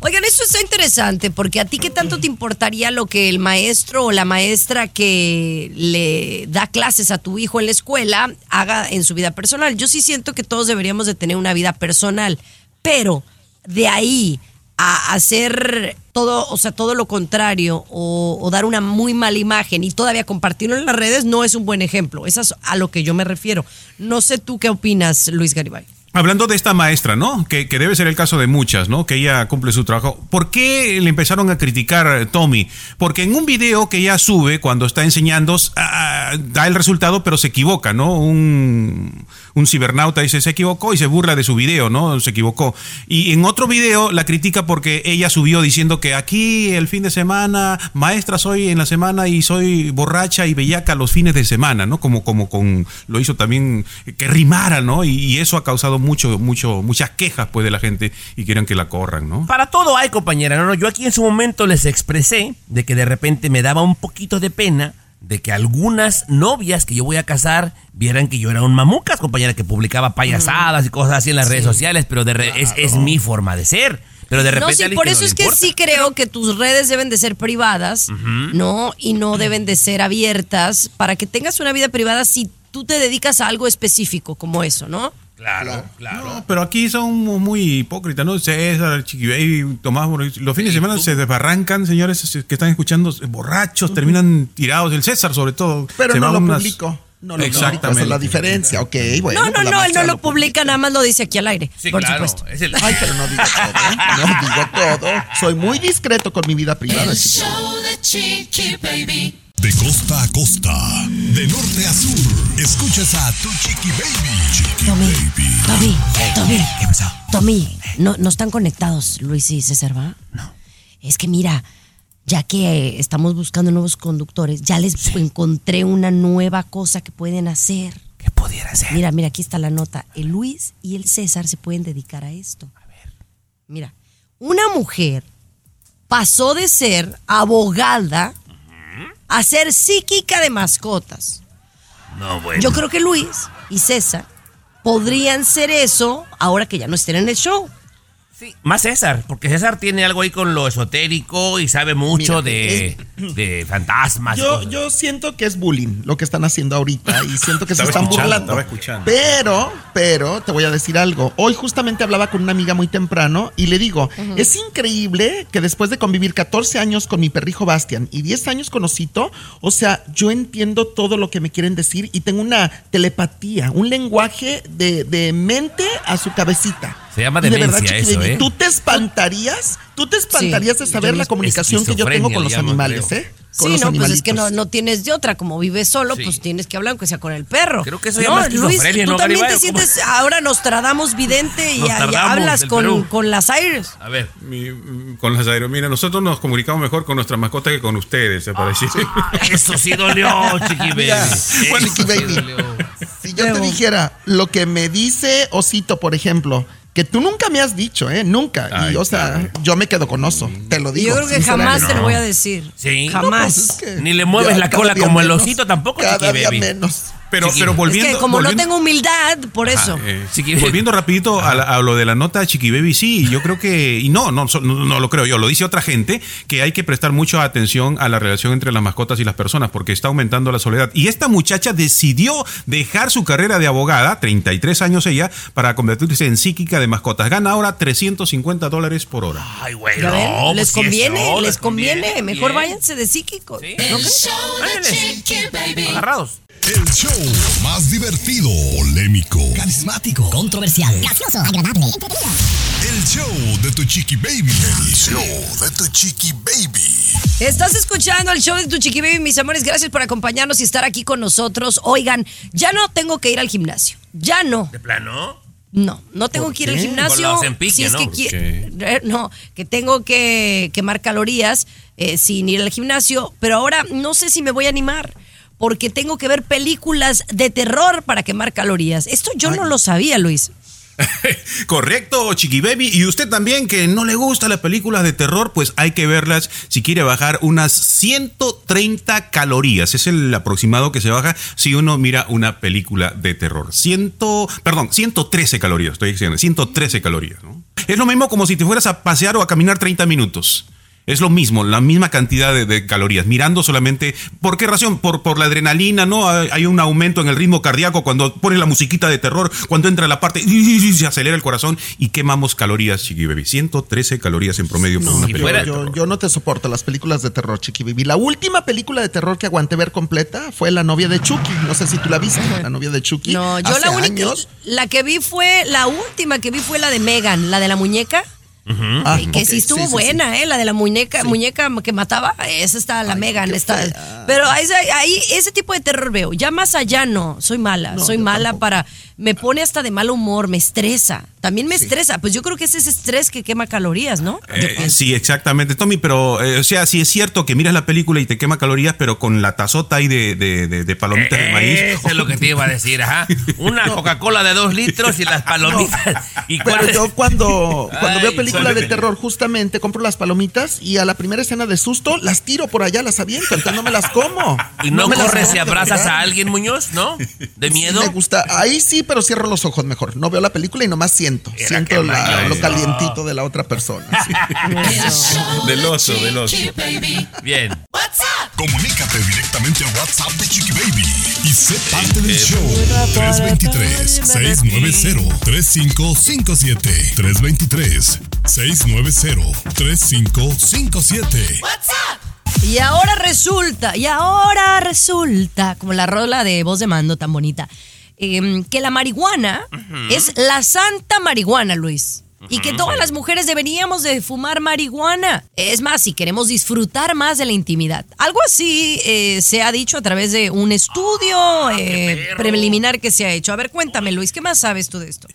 Oigan, eso está interesante porque a ti qué tanto te importaría lo que el maestro o la maestra que le da clases a tu hijo en la escuela haga en su vida personal. Yo sí siento que todos deberíamos de tener una vida personal, pero de ahí a hacer todo, o sea, todo lo contrario o, o dar una muy mala imagen y todavía compartirlo en las redes no es un buen ejemplo. Eso es a lo que yo me refiero. No sé tú qué opinas, Luis Garibay. Hablando de esta maestra, ¿no? Que, que debe ser el caso de muchas, ¿no? Que ella cumple su trabajo. ¿Por qué le empezaron a criticar a Tommy? Porque en un video que ella sube cuando está enseñando, da el resultado, pero se equivoca, ¿no? Un, un cibernauta dice se equivocó y se burla de su video, ¿no? Se equivocó. Y en otro video la critica porque ella subió diciendo que aquí el fin de semana, maestra soy en la semana y soy borracha y bellaca los fines de semana, ¿no? Como, como con, lo hizo también que rimara, ¿no? Y, y eso ha causado mucho, mucho, muchas quejas pues de la gente y quieren que la corran, ¿no? Para todo hay, compañera. No, no, yo aquí en su momento les expresé de que de repente me daba un poquito de pena de que algunas novias que yo voy a casar vieran que yo era un mamucas, compañera, que publicaba payasadas y cosas así en las redes sociales, pero de re- es, es mi forma de ser. Pero de repente No, sí, por eso no es que importa. sí creo que tus redes deben de ser privadas, ¿no? Y no deben de ser abiertas para que tengas una vida privada si tú te dedicas a algo específico como eso, ¿no? Claro, claro. No, pero aquí son muy hipócritas, ¿no? César, Chiqui Baby, Tomás, los fines de semana se desbarrancan, señores que están escuchando, borrachos, terminan tirados, el César sobre todo. Pero se no va lo unas- publico. No lo publico, Exactamente. esa es la diferencia. Ok, bueno. no, no, pues la no, él no lo lo publica, nada más lo dice aquí al aire. Sí, por claro. supuesto. Es el- Ay, pero no digo todo, ¿eh? No digo todo. Soy muy discreto con mi vida privada. El show de Chiqui Baby. De costa a costa, de norte a sur, escuchas a tu chiqui baby. Chiqui Tommy, baby. Tommy, Tommy, ¿Qué pasó? Tommy, no, no están conectados Luis y César, ¿va? No. Es que mira, ya que eh, estamos buscando nuevos conductores, ya les encontré una nueva cosa que pueden hacer. ¿Qué pudiera ser? Mira, mira, aquí está la nota. El Luis y el César se pueden dedicar a esto. A ver. Mira, una mujer pasó de ser abogada a ser psíquica de mascotas. No, bueno. Yo creo que Luis y César podrían ser eso ahora que ya no estén en el show. Sí, más César, porque César tiene algo ahí con lo esotérico y sabe mucho Mira, de, de fantasmas. Yo, cosas. yo siento que es bullying lo que están haciendo ahorita y siento que se están burlando. escuchando. Pero, pero, te voy a decir algo. Hoy justamente hablaba con una amiga muy temprano y le digo, es increíble que después de convivir 14 años con mi perrijo Bastian y 10 años con Osito, o sea, yo entiendo todo lo que me quieren decir y tengo una telepatía, un lenguaje de, de mente a su cabecita. Se llama de verdad, eso, ¿eh? Tú te espantarías, tú te espantarías de saber la comunicación que yo tengo con los animales, creo. ¿eh? Con Sí, no, pues es que no, no tienes de otra. Como vives solo, Sí. pues tienes que hablar aunque sea con el perro. Creo que eso no, Luis, tú ¿no, también te Garibay? ¿Cómo? sientes ahora Nostradamus vidente y, hablas con, con las aires. A ver. Mi- con las aerominas, mira, nosotros nos comunicamos mejor con nuestras mascotas que con ustedes, se parece. Eso sí dolió, chiqui baby. Mira, Eso bueno, sí Chiqui Baby. dolió. Si yo te dijera lo que me dice Osito, por ejemplo, que tú nunca me has dicho, ¿eh? Nunca. Ay, y, o sea, claro. yo me quedo con oso. Te lo digo. yo creo que jamás te lo voy a decir. Sí. Jamás. Pues es que Ni le mueves la cola como el osito tampoco, Cada día Baby. menos. Pero, pero es volviendo. que como volviendo- no tengo humildad, por eso. Eh, volviendo rapidito a, la- a lo de la nota Chiqui Baby, sí, yo creo que, y no, no, so- no, no lo creo yo, lo dice otra gente, que hay que prestar mucha atención a la relación entre las mascotas y las personas, porque está aumentando la soledad. Y esta muchacha decidió dejar su carrera de abogada, 33 años ella, para convertirse en psíquica de mascotas. Gana ahora 350 dólares por hora. Ay, güey, no. les pues sí, conviene, eso, les conviene. Mejor bien. váyanse de psíquico. Sí. ¿No Ándale. Agarrados. El show más divertido, polémico, Carismático, controversial, gracioso, agradable, entretenido. el show de tu chiqui baby. El show de tu chiqui baby. Estás escuchando el show de tu chiqui baby, mis amores. Gracias por acompañarnos y estar aquí con nosotros. Oigan, ya no tengo que ir al gimnasio. Ya no. ¿De plano? No, no tengo ¿Por que ir al gimnasio. Con la Ozempic, si es ¿no? que eh, no, que tengo que quemar calorías eh, sin ir al gimnasio, pero ahora no sé si me voy a animar porque tengo que ver películas de terror para quemar calorías. Esto yo no lo sabía, Luis. Correcto, Chiqui Baby. Y usted también que no le gusta las películas de terror, pues hay que verlas si quiere bajar unas 130 calorías. Es el aproximado que se baja si uno mira una película de terror. 100, perdón, 113 calorías, estoy diciendo, 113 calorías, ¿no? Es lo mismo como si te fueras a pasear o a caminar 30 minutos. Es lo mismo, la misma cantidad de, de calorías, mirando solamente... ¿Por qué razón? Por, por la adrenalina, ¿no? Hay hay un aumento en el ritmo cardíaco cuando pone la musiquita de terror, cuando entra la parte... y se acelera el corazón y quemamos calorías, Chiqui Baby. 113 calorías en promedio por una yo, película. de yo- yo no te soporto las películas de terror, Chiqui Baby. La última película de terror que aguanté ver completa fue La novia de Chucky. No sé si tú la viste, La novia de Chucky. No, yo Hace la única, años. la que vi fue, la última que vi fue la de Megan, la de la muñeca. Ah, que ok, sí estuvo sí, sí, buena, ¿eh? La de la muñeca, muñeca que mataba, esa está la Megan. Está, pero ahí, ahí ese tipo de terror veo. Ya más allá no, soy mala, No, soy mala tampoco. para. Me pone hasta de mal humor, me estresa. También me estresa. Pues yo creo que es ese estrés que quema calorías, ¿no? Eh, sí, exactamente, Tommy, pero, eh, o sea, sí es cierto que miras la película y te quema calorías, pero con la tazota ahí de, de, de- de palomitas de maíz. Eso es lo que te iba a decir, ajá. Una Coca-Cola de dos litros y las palomitas. ¿Y Pero cuál- yo cuando, cuando Ay, veo películas de terror, justamente compro las palomitas y a la primera escena de susto las tiro por allá, las aviento, entonces no me las como. ¿Y no, me corres y abrazas a alguien, Muñoz? ¿No? ¿De Sí miedo? me gusta. Ahí sí, pero cierro los ojos mejor. No veo la película y nomás siento. Era siento la- lo calientito de la otra persona. sí. Del oso, del oso. Bien. Comunícate directamente a WhatsApp de Chiqui Baby y sé parte del show. 323-690-3557. 323-690-3557. Y ahora resulta, y ahora resulta, como la rola de voz de mando tan bonita, em, que la marihuana es la santa marihuana, Luis. Y que todas las mujeres deberíamos de fumar marihuana. Es más, si queremos disfrutar más de la intimidad. Algo así eh, se ha dicho a través de un estudio eh, preliminar que se ha hecho. A ver, cuéntame, Luis, ¿qué más sabes tú de esto?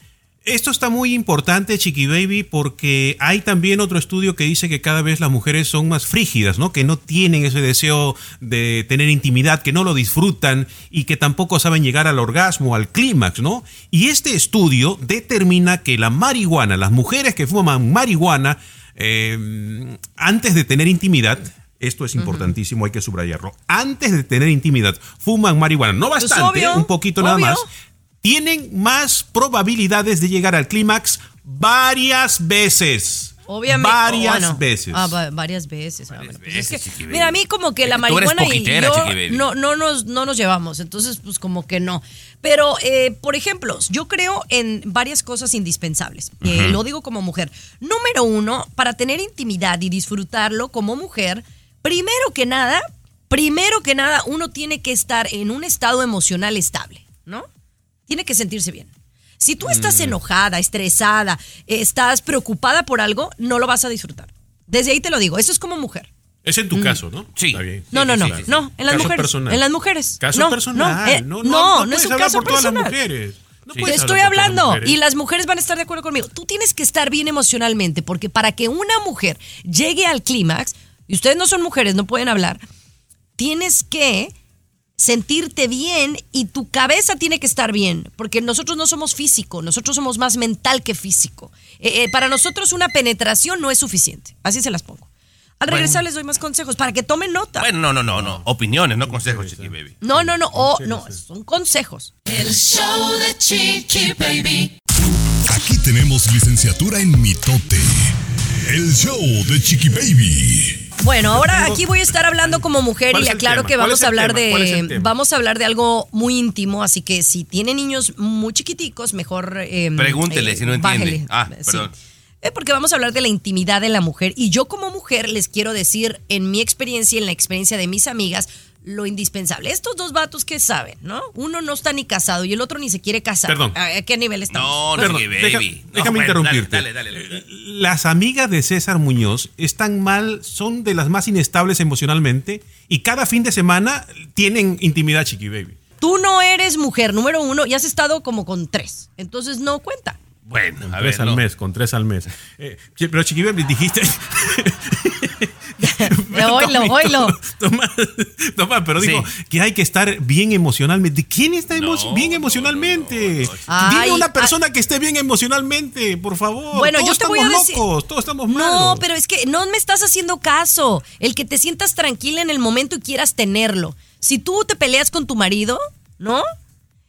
Esto está muy importante, Chiqui Baby, porque hay también otro estudio que dice que cada vez las mujeres son más frígidas, ¿no? Que no tienen ese deseo de tener intimidad, que no lo disfrutan y que tampoco saben llegar al orgasmo, al clímax, ¿no? Y este estudio determina que la marihuana, las mujeres que fuman marihuana, eh, antes de tener intimidad, esto es importantísimo, hay que subrayarlo. Antes de tener intimidad, fuman marihuana. No Pues bastante, obvio, un poquito nada más tienen más probabilidades de llegar al clímax varias veces. Obviamente. Varias bueno, veces. ah, va- varias veces. ah, bueno, pues es veces, que- mira, a mí como que la que marihuana y yo no, no, nos, no nos llevamos. Entonces, pues como que no. Pero, eh, por ejemplo, yo creo en varias cosas indispensables. Eh, lo digo como mujer. Número uno, para tener intimidad y disfrutarlo como mujer, primero que nada, primero que nada, uno tiene que estar en un estado emocional estable, ¿no? Tiene que sentirse bien. Si tú estás Mm. enojada, estresada, estás preocupada por algo, no lo vas a disfrutar. Desde ahí te lo digo, eso es como mujer. Es en tu caso, ¿no? Sí. Está bien. No, no, no, sí, sí. no, en las Caso mujeres. personal. En las mujeres. Caso no, personal. No, eh, No, no, no, no no es un caso por todas las personal. mujeres. No Te puedes estoy hablar por todas las hablando y las mujeres van a estar de acuerdo conmigo. Tú tienes que estar bien emocionalmente porque para que una mujer llegue al clímax, y ustedes no son mujeres, no pueden hablar, tienes que sentirte bien y tu cabeza tiene que estar bien, porque nosotros no somos físico, nosotros somos más mental que físico. Eh, eh, para nosotros una penetración no es suficiente, así se las pongo. Al Bueno. regresar les doy más consejos para que tomen nota. Bueno, no, no, no, no. Opiniones, no consejos, Chiqui Baby. No, no, no, oh, no, son consejos. El show de Chiqui Baby. Aquí tenemos licenciatura en mitote. El show de Chiqui Baby. Bueno, ahora aquí voy a estar hablando como mujer ¿Cuál y le aclaro que ¿Cuál vamos a hablar de vamos a hablar de algo muy íntimo, así que si tiene niños muy chiquiticos, mejor eh, Pregúntele eh, si no entiende. Ah, Sí. perdón. Eh, porque vamos a hablar de la intimidad de la mujer y yo como mujer les quiero decir en mi experiencia y en la experiencia de mis amigas lo indispensable. Estos dos vatos que saben, ¿no? Uno no está ni casado y el otro ni se quiere casar. Perdón. ¿A qué nivel estamos? No, no, Perdón, Chiqui deja- Baby. No, déjame bueno, interrumpirte. Dale, dale, dale. dale. Las amigas de César Muñoz están mal, son de las más inestables emocionalmente y cada fin de semana tienen intimidad, Chiqui Baby. Tú no eres mujer, número uno, y has estado como con tres. Entonces no cuenta. Bueno, a tres ver, al no. mes, con tres al mes. Eh, pero Chiqui Baby, dijiste. Oilo, oilo. Toma, toma, pero digo que hay que estar bien emocionalmente. ¿Quién está emo- bien emocionalmente? Ay, Dime una ay. persona que esté bien emocionalmente, por favor. Bueno, todos yo te voy a estamos decir. locos, todos estamos malos. No, pero es que no me estás haciendo caso. El que te sientas tranquila en el momento y quieras tenerlo. Si tú te peleas con tu marido, ¿no?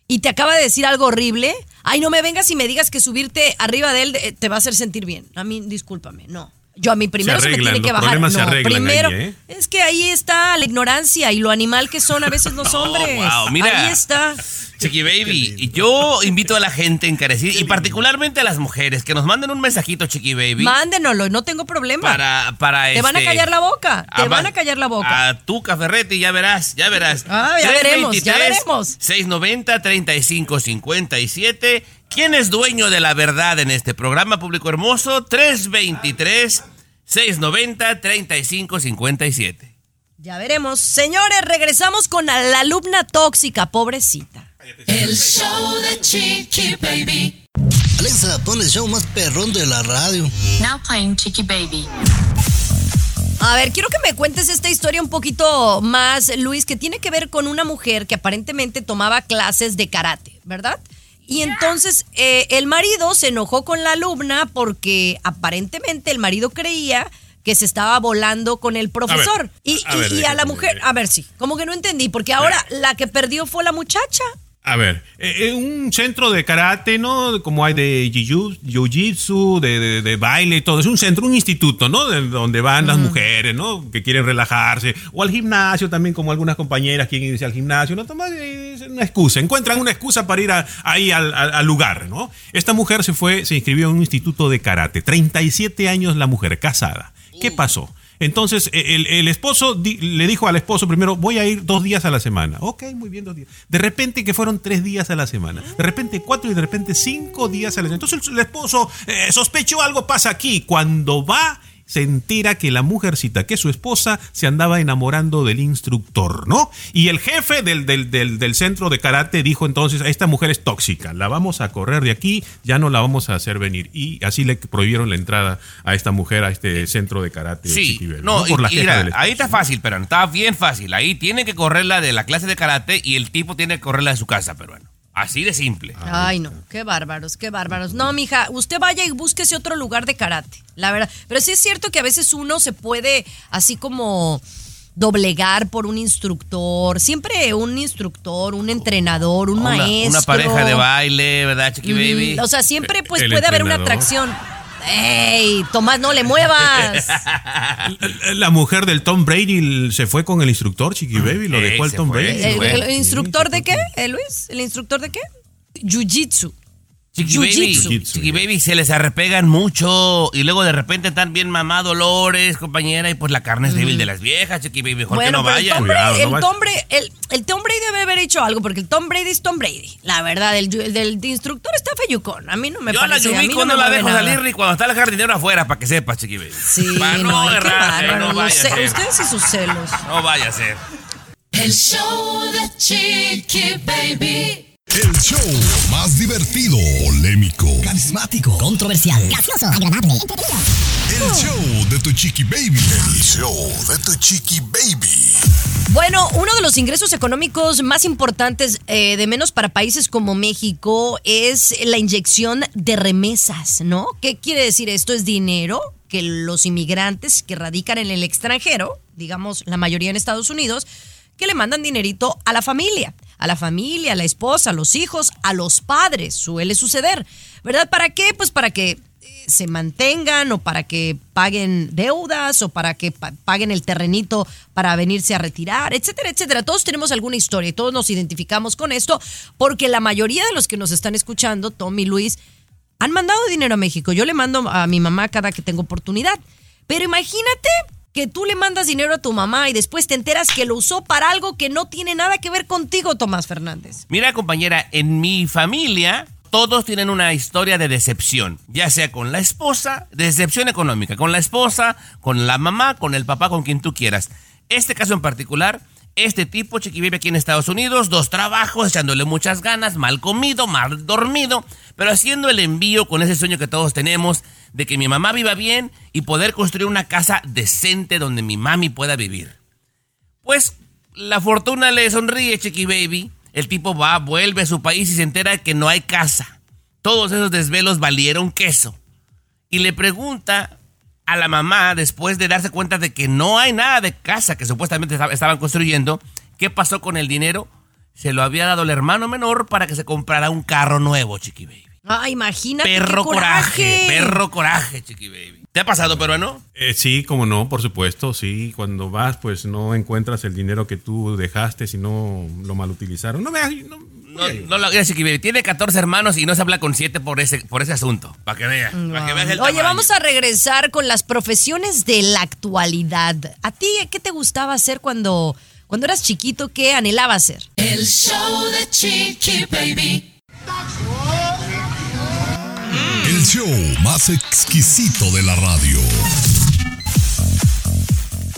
Y te acaba de decir algo horrible, ay, no me vengas y me digas que subirte arriba de él eh, te va a hacer sentir bien. A mí, discúlpame, no. Yo a mí primero se, me tiene que bajar. No, primero, ahí, ¿eh? es que ahí está la ignorancia y lo animal que son a veces los hombres. wow, mira. Ahí está. Chiqui Baby, y yo invito a la gente encarecida y particularmente a las mujeres que nos manden un mensajito, Chiqui Baby. Mándenoslo, no tengo problema. Para, para Te van a este, callar la boca, te a- van a callar la boca. A tu Ferretti, ya verás, ya verás. Ah, ya veremos, ya veremos. 690-3557. ¿Quién es dueño de la verdad en este programa público hermoso? 323-690-3557. Ya veremos. Señores, regresamos con la alumna tóxica, pobrecita. El show de Chiqui Baby. Alexa, pon el show más perrón de la radio. Now playing Chicky Baby. A ver, quiero que me cuentes esta historia un poquito más, Luis, que tiene que ver con una mujer que aparentemente tomaba clases de karate, ¿verdad? Y entonces eh, el marido se enojó con la alumna porque aparentemente el marido creía que se estaba volando con el profesor. y, a y- ver, y a la mujer, a ver, sí, como que no entendí, porque ahora la que perdió fue la muchacha. A ver, eh, eh, un centro de karate, ¿no? Como hay de jiu- jiu-jitsu, de, de- de baile y todo. Es un centro, un instituto, ¿no? De- donde van las mujeres, ¿no? Que quieren relajarse. O al gimnasio también, como algunas compañeras quieren irse al gimnasio. No toma es una excusa. Encuentran una excusa para ir a- ahí al, al- al lugar, ¿no? Esta mujer se fue, se inscribió en un instituto de karate. 37 años la mujer, casada. ¿Qué pasó? Entonces, e, el, esposo le dijo al esposo primero, voy a ir dos días a la semana. Ok, muy bien, dos días. De repente que fueron tres días a la semana. De repente cuatro y de repente cinco días a la semana. Entonces el esposo eh, sospechó algo pasa aquí. Cuando va, se entera que la mujercita, que es su esposa, se andaba enamorando del instructor, ¿no? Y el jefe del, del, del, del centro de karate dijo entonces, esta mujer es tóxica, la vamos a correr de aquí, ya no la vamos a hacer venir. Y así le prohibieron la entrada a esta mujer a este centro de karate. Sí, Chiquibel, no, Por y- la y mira, del ahí está fácil, pero está bien fácil. Ahí tiene que correrla de la clase de karate y el tipo tiene que correrla de su casa peruano. Así de simple. Ay, no, qué bárbaros, qué bárbaros. No, mija, usted vaya y búsquese otro lugar de karate, la verdad. Pero sí es cierto que a veces uno se puede así como doblegar por un instructor, siempre un instructor, un entrenador, un Una, maestro. una pareja de baile, ¿verdad, Chiqui Mm, Baby? O sea, siempre pues puede haber una atracción. ¡Ey! Tomás, no le muevas. La mujer del Tom Brady se fue con el instructor, Chiqui Baby, lo dejó el se Tom fue, Brady. ¿El, instructor de qué, eh, Luis? ¿El instructor de qué? Jiu-Jitsu. Chiqui Baby. Chiqui Baby se les arrepegan mucho y luego de repente están bien mamá Dolores, compañera, y pues la carne es débil de las viejas, Chiqui Baby, mejor que no pero el vayan. Tom Brady, Cuidado, no el. Tom Brady, el, el Tom Brady debe haber hecho algo, porque el Tom Brady es Tom Brady. La verdad, el, el del instructor está feyucón. A mí no me Yo la parece. a mí Yumiko no, la dejo nada. salir ni cuando está el jardinero afuera, para que sepas, Chiqui Baby. Sí, Pa' no, bárbaro, no los vaya a ser. Ustedes y sus celos. No vaya a ser. El show de Chiqui Baby. El show más divertido, polémico, Carismático. Controversial. Gracioso. Agradable. Entretenido. el show de tu chiqui baby. El show de tu chiqui baby. Bueno, uno de los ingresos económicos más importantes, eh, de menos para países como México, es la inyección de remesas, ¿no? ¿Qué quiere decir esto? Es dinero que los inmigrantes que radican en el extranjero, digamos la mayoría en Estados Unidos, que le mandan dinerito a la familia, a la familia, a la esposa, a los hijos, a los padres, suele suceder, ¿verdad? ¿Para qué? Pues para que eh, se mantengan o para que paguen deudas o para que pa- paguen el terrenito para venirse a retirar, etcétera, etcétera. Todos tenemos alguna historia y todos nos identificamos con esto porque la mayoría de los que nos están escuchando, Tommy y Luis, han mandado dinero a México. Yo le mando a mi mamá cada que tengo oportunidad. Pero imagínate que tú le mandas dinero a tu mamá y después te enteras que lo usó para algo que no tiene nada que ver contigo, Tomás Fernández. Mira, compañera, en mi familia todos tienen una historia de decepción, ya sea con la esposa, decepción económica, con la esposa, con la mamá, con el papá, con quien tú quieras. Este caso en particular, este tipo, Chiqui vive aquí en Estados Unidos, dos trabajos, echándole muchas ganas, mal comido, mal dormido, pero haciendo el envío con ese sueño que todos tenemos de que mi mamá viva bien y poder construir una casa decente donde mi mami pueda vivir. Pues la fortuna le sonríe, Chiqui Baby. El tipo va, vuelve a su país y se entera que no hay casa. Todos esos desvelos valieron queso. Y le pregunta a la mamá, después de darse cuenta de que no hay nada de casa que supuestamente esta- estaban construyendo, ¿qué pasó con el dinero? Se lo había dado el hermano menor para que se comprara un carro nuevo, Chiqui Baby. Ah, imagínate Perro qué coraje. coraje, perro coraje, Chiqui Baby. ¿Te ha pasado, peruano? Eh, sí, como no, por supuesto, sí. Cuando vas, pues no encuentras el dinero que tú dejaste, si no lo malutilizaron. No me no, No, no lo Chiqui Baby. Tiene 14 hermanos y no se habla con 7 por ese, por ese asunto. Para que veas. Para que veas el Oye, tamaño. vamos a regresar con las profesiones de la actualidad. ¿A ti qué te gustaba hacer cuando, cuando eras chiquito? ¿Qué anhelaba hacer? El show de Chiqui Baby. Show más exquisito de la radio.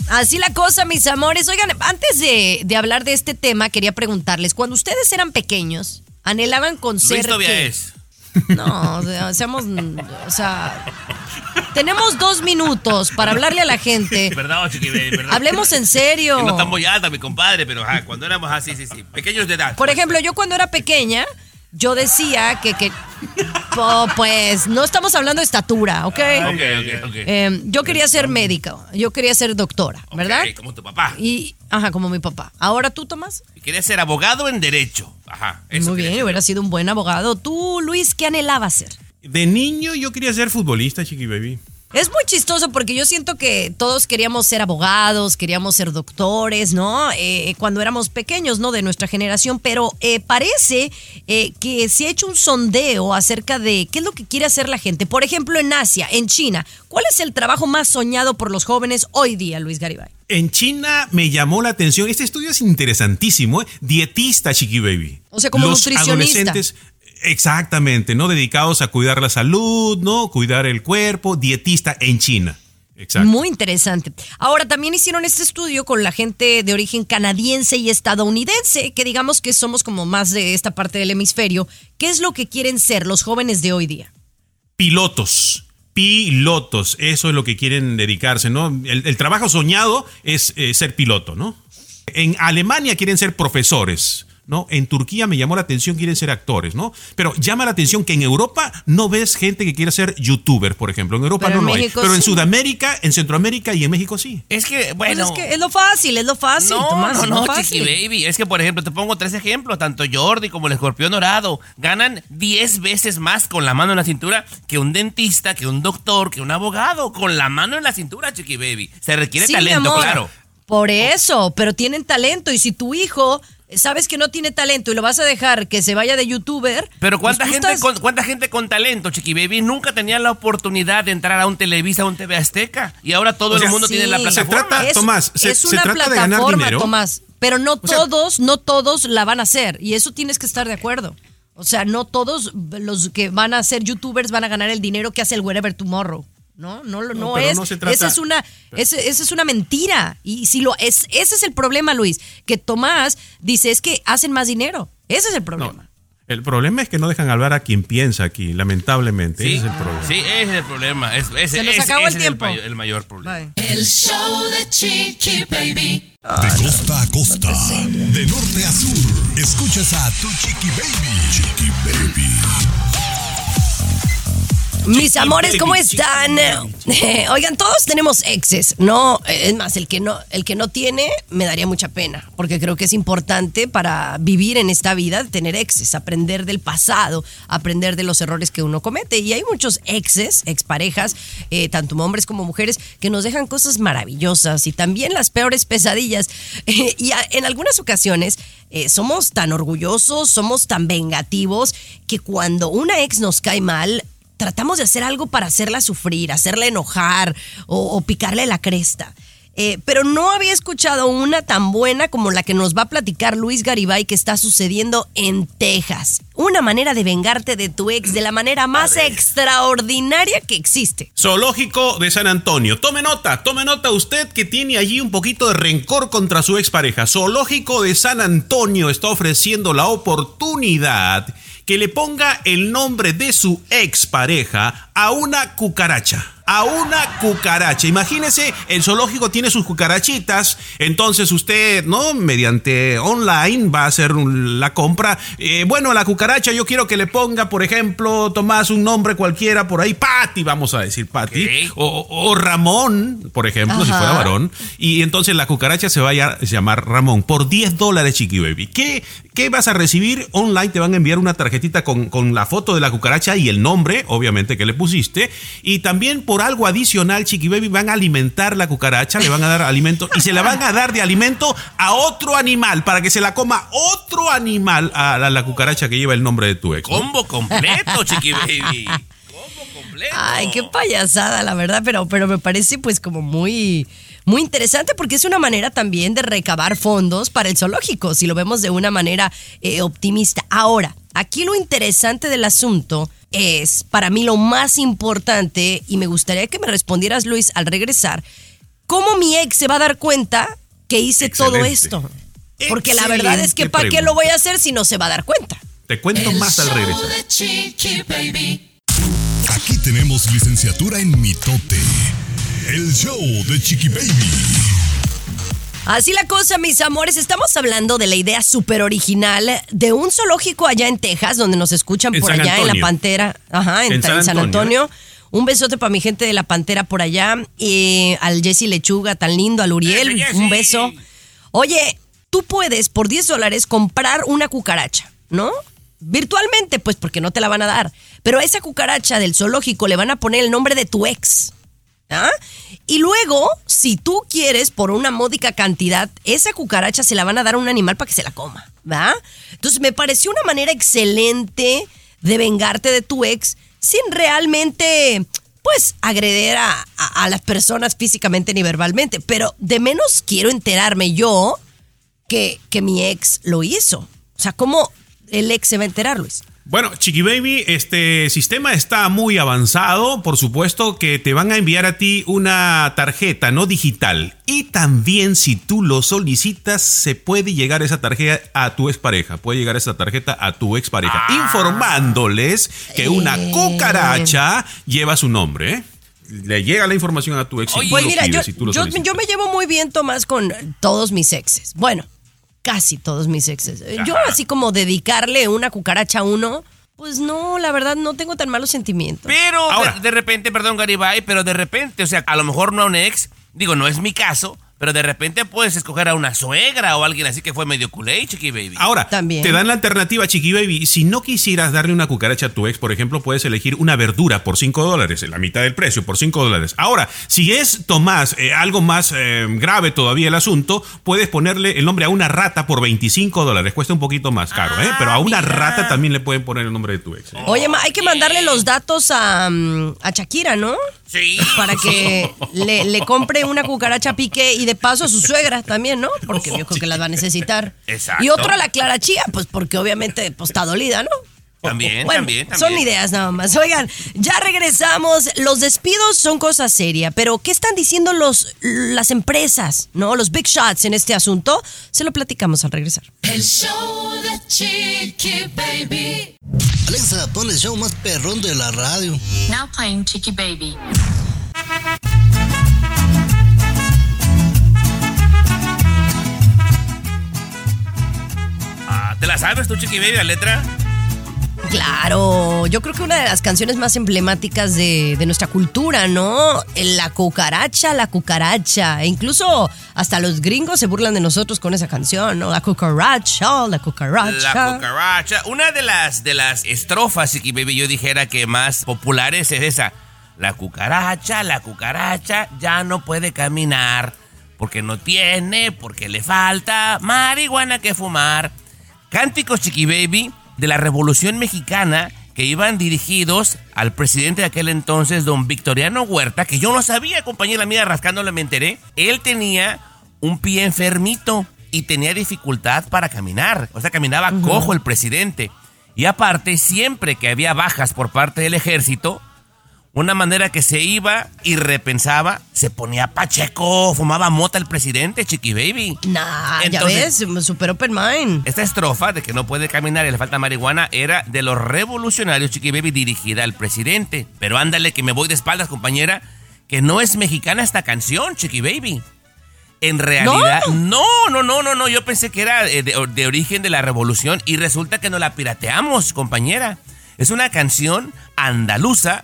Así la cosa, mis amores. Oigan, antes de, de hablar de este tema, quería preguntarles, cuando ustedes eran pequeños, anhelaban con Luis ser todavía qué? es. No, o sea, seamos, o sea, tenemos dos minutos para hablarle a la gente. ¿Verdad, Chiqui Baby? ¿Verdad? Hablemos en serio. Que no está muy alta, mi compadre, pero ajá, cuando éramos así, sí, sí. Pequeños de edad. Por ejemplo, yo cuando era pequeña, yo decía que, que pues, no estamos hablando de estatura, ¿ok? Ok, ok, ok. Eh, yo quería ser médica, yo quería ser doctora, ¿verdad? Como tu papá. Y, ajá, como mi papá. Ahora tú, Tomás. Quería ser abogado en derecho. Ajá. Eso Muy bien, ser. hubiera sido un buen abogado. Tú, Luis, ¿qué anhelabas ser? De niño yo quería ser futbolista, Chiqui Baby. Es muy chistoso porque yo siento que todos queríamos ser abogados, queríamos ser doctores, ¿no? Eh, cuando éramos pequeños, ¿no? De nuestra generación, pero eh, parece eh, que se ha hecho un sondeo acerca de qué es lo que quiere hacer la gente. Por ejemplo, en Asia, en China, ¿cuál es el trabajo más soñado por los jóvenes hoy día, Luis Garibay? En China me llamó la atención, este estudio es interesantísimo, ¿eh? dietista, Chiqui Baby. O sea, como Los nutricionista. adolescentes, exactamente, ¿no? Dedicados a cuidar la salud, ¿no? Cuidar el cuerpo, dietista en China. Exacto. Muy interesante. Ahora, también hicieron este estudio con la gente de origen canadiense y estadounidense, que digamos que somos como más de esta parte del hemisferio. ¿Qué es lo que quieren ser los jóvenes de hoy día? Pilotos. Pilotos, eso es lo que quieren dedicarse, ¿no? El, el trabajo soñado es eh, ser piloto, ¿no? En Alemania quieren ser profesores, ¿no? En Turquía me llamó la atención, quieren ser actores, ¿no? Pero llama la atención que en Europa no ves gente que quiera ser youtuber, por ejemplo. En Europa Pero no en lo México hay. Pero en. Sudamérica, en Centroamérica y en México sí. Es que, Pues bueno. es que es lo fácil, es lo fácil, No, Tomás, no, no, fácil. Chiqui Baby. Es que, por ejemplo, te pongo tres ejemplos. Tanto Jordi como el escorpión dorado ganan 10 veces más con la mano en la cintura que un dentista, que un doctor, que un abogado. Con la mano en la cintura, Chiqui Baby. Se requiere Sí, talento, claro. Por eso, pero tienen talento. Y si tu hijo sabes que no tiene talento y lo vas a dejar que se vaya de youtuber. Pero ¿cuánta, pues tú gente estás- con, ¿cuánta gente con talento, Chiqui Baby, nunca tenía la oportunidad de entrar a un Televisa, a un TV Azteca? Y ahora todo O sea, el mundo Sí. tiene la se plataforma. trata- es, Tomás, se- es se una trata de ganar plataforma, dinero. Tomás. Pero no sea- todos, no todos la van a hacer. Y eso tienes que estar de acuerdo. O sea, no todos los que van a ser youtubers van a ganar el dinero que hace el Wherever Tomorrow. No, no, lo- No, no, es. no se trata- esa es una, esa es una mentira. Y si lo es, ese es el problema, Luis. Que Tomás dice es que hacen más dinero. Ese es el problema. El problema es que no dejan hablar a quien piensa aquí, lamentablemente. Sí, Ese es el problema. sí, ese es el problema. Es- ese- Se nos ese- acabó el ese tiempo. mayor- el mayor problema. El show de Chiqui Baby. De costa a costa, de norte a sur, escuchas a tu chiqui baby. Chiqui baby. Mis amores, ¿cómo están? Oigan, todos tenemos exes, ¿no? Es más, el que no, el que no tiene me daría mucha pena, porque creo que es importante para vivir en esta vida tener exes, aprender del pasado, aprender de los errores que uno comete. Y hay muchos exes, exparejas, eh, tanto hombres como mujeres, que nos dejan cosas maravillosas y también las peores pesadillas. y a- en algunas ocasiones eh, somos tan orgullosos, somos tan vengativos, que cuando una ex nos cae mal, tratamos de hacer algo para hacerla sufrir, hacerla enojar o, picarle la cresta. Eh, pero no había escuchado una tan buena como la que nos va a platicar Luis Garibay que está sucediendo en Texas. Una manera de vengarte de tu ex de la manera más extraordinaria que existe. Zoológico de San Antonio. Tome nota, tome nota usted que tiene allí un poquito de rencor contra su expareja. Zoológico de San Antonio está ofreciendo la oportunidad que le ponga el nombre de su expareja a una cucaracha. A una cucaracha. Imagínese, el zoológico tiene sus cucarachitas. Entonces usted, ¿no? Mediante online va a hacer la compra. Eh, bueno, la cucaracha cucaracha yo quiero que le ponga, por ejemplo, Tomás, un nombre cualquiera por ahí, Patty, vamos a decir Patty, Ok. o, o Ramón, por ejemplo, si fuera varón, y entonces la cucaracha se va a llamar Ramón por 10 dólares, Chiqui Baby. ¿Qué, ¿Qué vas a recibir? Online te van a enviar una tarjetita con, con la foto de la cucaracha y el nombre, obviamente, que le pusiste, y también por algo adicional, Chiqui Baby, van a alimentar la cucaracha, le van a dar alimento y se la van a dar de alimento a otro animal para que se la coma otro animal a la, la cucaracha que lleva el nombre de tu ex. ¿no? Combo completo, chiqui baby. Combo completo. Ay, qué payasada, la verdad, pero, pero me parece pues como muy, muy interesante porque es una manera también de recabar fondos para el zoológico, si lo vemos de una manera eh, optimista. Ahora, aquí lo interesante del asunto es, para mí lo más importante, y me gustaría que me respondieras, Luis, al regresar, ¿cómo mi ex se va a dar cuenta que hice todo esto? Porque la verdad es que ¿para qué lo voy a hacer si no se va a dar cuenta? Te cuento más al Show regresar. de Chiqui Baby. Aquí tenemos licenciatura en mitote. El show de Chiqui Baby. Así la cosa, mis amores, estamos hablando de la idea súper original de un zoológico allá en Texas, donde nos escuchan En por San allá en La. Pantera, ajá, en, En en San Antonio, Antonio. Un besote para mi gente de La Pantera por allá, y al Jesse Lechuga, tan lindo, al Uriel, un beso. Oye, tú puedes por 10 dólares comprar una cucaracha, ¿no? Virtualmente, pues porque no te la van a dar. Pero a esa cucaracha del zoológico le van a poner el nombre de tu ex. ¿Ah? Y luego, si tú quieres, por una módica cantidad, esa cucaracha se la van a dar a un animal para que se la coma, ¿verdad? Entonces me pareció una manera excelente de vengarte de tu ex sin realmente, pues, agreder a, a- a las personas físicamente ni verbalmente. Pero de menos quiero enterarme yo que, que mi ex lo hizo. O sea, ¿cómo el ex se va a enterar, Luis? Bueno, Chiqui Baby, este sistema está muy avanzado. Por supuesto que te van a enviar a ti una tarjeta no digital. Y también, si tú lo solicitas, se puede llegar esa tarjeta a tu expareja. Puede llegar esa tarjeta a tu expareja, informándoles que una Eh. cucaracha lleva su nombre. ¿eh? Le llega la información a tu ex. y tú Pues lo mira, yo, pides y tú lo yo- solicitas. yo me llevo muy bien, Tomás, con todos mis exes. Bueno, casi todos mis exes. Yo así como dedicarle una cucaracha a uno, pues no, la verdad no tengo tan malos sentimientos. Pero Ahora. de, de repente, perdón, Garibay, pero de repente, o sea, a lo mejor no a un ex, digo, no es mi caso, pero de repente puedes escoger a una suegra o alguien así que fue medio culé, chiqui baby. Ahora, También. te dan la alternativa, Chiqui Baby. Si no quisieras darle una cucaracha a tu ex, por ejemplo, puedes elegir una verdura por 5 dólares, en la mitad del precio, por 5 dólares. Ahora, si es, Tomás, eh, algo más eh, grave todavía el asunto, puedes ponerle el nombre a una rata por 25 dólares. Cuesta un poquito más caro, ¿eh? Pero a una rata también le pueden poner el nombre de tu ex. ¿eh? Oye, ma, hay que mandarle los datos a, mm, a Shakira, ¿no? Sí. Para que le, le compre una cucaracha Piqué y de paso a su suegra también, ¿no? Porque yo creo que las va a necesitar. Exacto. Y otro a la Clara Chía, pues porque obviamente pues, está dolida, ¿no? También, Bueno, también, también. Son ideas nada más. Oigan, ya regresamos. Los despidos son cosa seria, pero ¿qué están diciendo los, las empresas, no? Los big shots en este asunto. Se lo platicamos al regresar. El show de Chiqui Baby. Alexa, pon el show más perrón de la radio. Now playing Chicky Baby. Ah, ¿Te la sabes tú, chiqui baby, la letra? Claro, yo creo que una de las canciones más emblemáticas de, nuestra cultura, ¿no? La cucaracha, la cucaracha. E incluso hasta los gringos se burlan de nosotros con esa canción, ¿no? La cucaracha, la cucaracha. La cucaracha. Una de las, de las estrofas, Chiqui Baby, yo dijera que más populares es esa. La cucaracha, la cucaracha ya no puede caminar. Porque no tiene, porque le falta marihuana que fumar. Cánticos, Chiqui Baby, de la Revolución Mexicana que iban dirigidos al presidente de aquel entonces, don Victoriano Huerta, que yo no sabía, compañera mía, rascándole me enteré. Él tenía un pie enfermito y tenía dificultad para caminar. O sea, caminaba cojo el presidente. Y aparte, siempre que había bajas por parte del ejército, una manera que se iba y repensaba, se ponía pacheco, fumaba mota el presidente, Chiqui Baby. Nah, Entonces- ya ves, super open mind. Esta estrofa de que no puede caminar y le falta marihuana era de los revolucionarios Chiqui Baby dirigida al presidente. Pero ándale que me voy de espaldas, compañera, que no es mexicana esta canción, Chiqui Baby. En realidad, no, no, no, no, no. Yo pensé que era eh, de, de origen de la revolución y resulta que no la pirateamos, compañera. Es una canción andaluza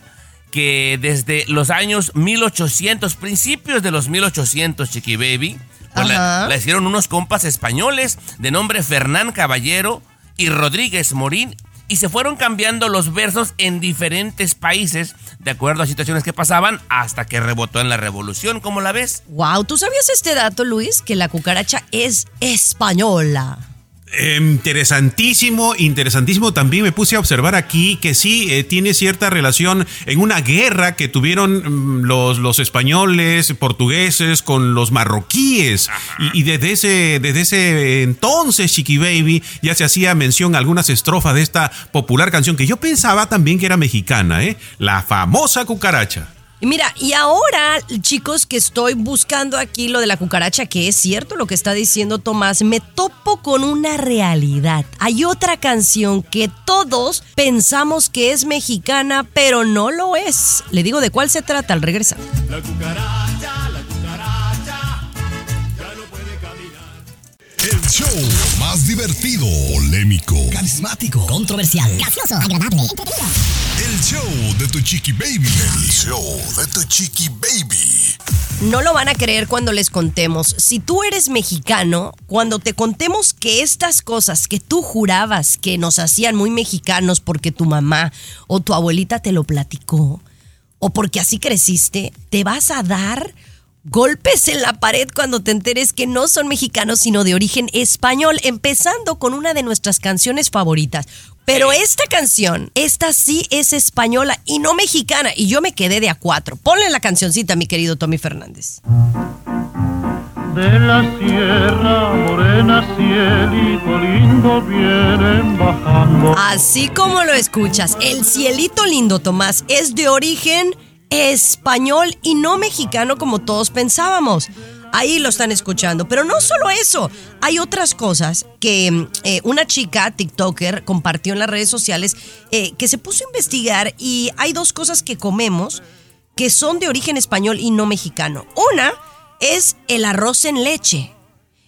que desde los años 1800, principios de los 1800, Chiqui Baby, pues la, hicieron unos compas españoles de nombre Fernán Caballero y Rodríguez Morín y se fueron cambiando los versos en diferentes países de acuerdo a situaciones que pasaban hasta que rebotó en la revolución, ¿cómo la ves? Wow, ¿tú sabías este dato, Luis? Que la cucaracha es española. Eh, Interesantísimo, interesantísimo. También me puse a observar aquí que sí eh, tiene cierta relación en una guerra que tuvieron mm, los, los españoles, portugueses con los marroquíes. Y, y desde, ese, desde ese entonces, Chiqui Baby, ya se hacía mención a algunas estrofas de esta popular canción que yo pensaba también que era mexicana, ¿eh? La famosa cucaracha. Y mira, y ahora, chicos, que estoy buscando aquí lo de la cucaracha, que es cierto lo que está diciendo Tomás, me topo con una realidad. Hay otra canción que todos pensamos que es mexicana, pero no lo es. Le digo de cuál se trata al regresar. La cucaracha, show más divertido, polémico, Carismático. Controversial. Gracioso. Agradable. Entretenido. el show de tu chiqui baby. El show de tu chiqui baby. No lo van a creer cuando les contemos. Si tú eres mexicano, cuando te contemos que estas cosas que tú jurabas que nos hacían muy mexicanos porque tu mamá o tu abuelita te lo platicó, o porque así creciste, te vas a dar golpes en la pared cuando te enteres que no son mexicanos, sino de origen español, empezando con una de nuestras canciones favoritas. Pero esta canción, esta sí es española y no mexicana. Y yo me quedé de a cuatro. Ponle la cancioncita, mi querido Tommy Fernández. De la sierra morena, cielito lindo, vienen bajando. Así como lo escuchas, el cielito lindo, Tomás, es de origen español y no mexicano como todos pensábamos. Ahí lo están escuchando. Pero no solo eso, hay otras cosas que mm, eh, una chica, TikToker, compartió en las redes sociales, eh, que se puso a investigar y hay dos cosas que comemos que son de origen español y no mexicano. Una es el arroz en leche.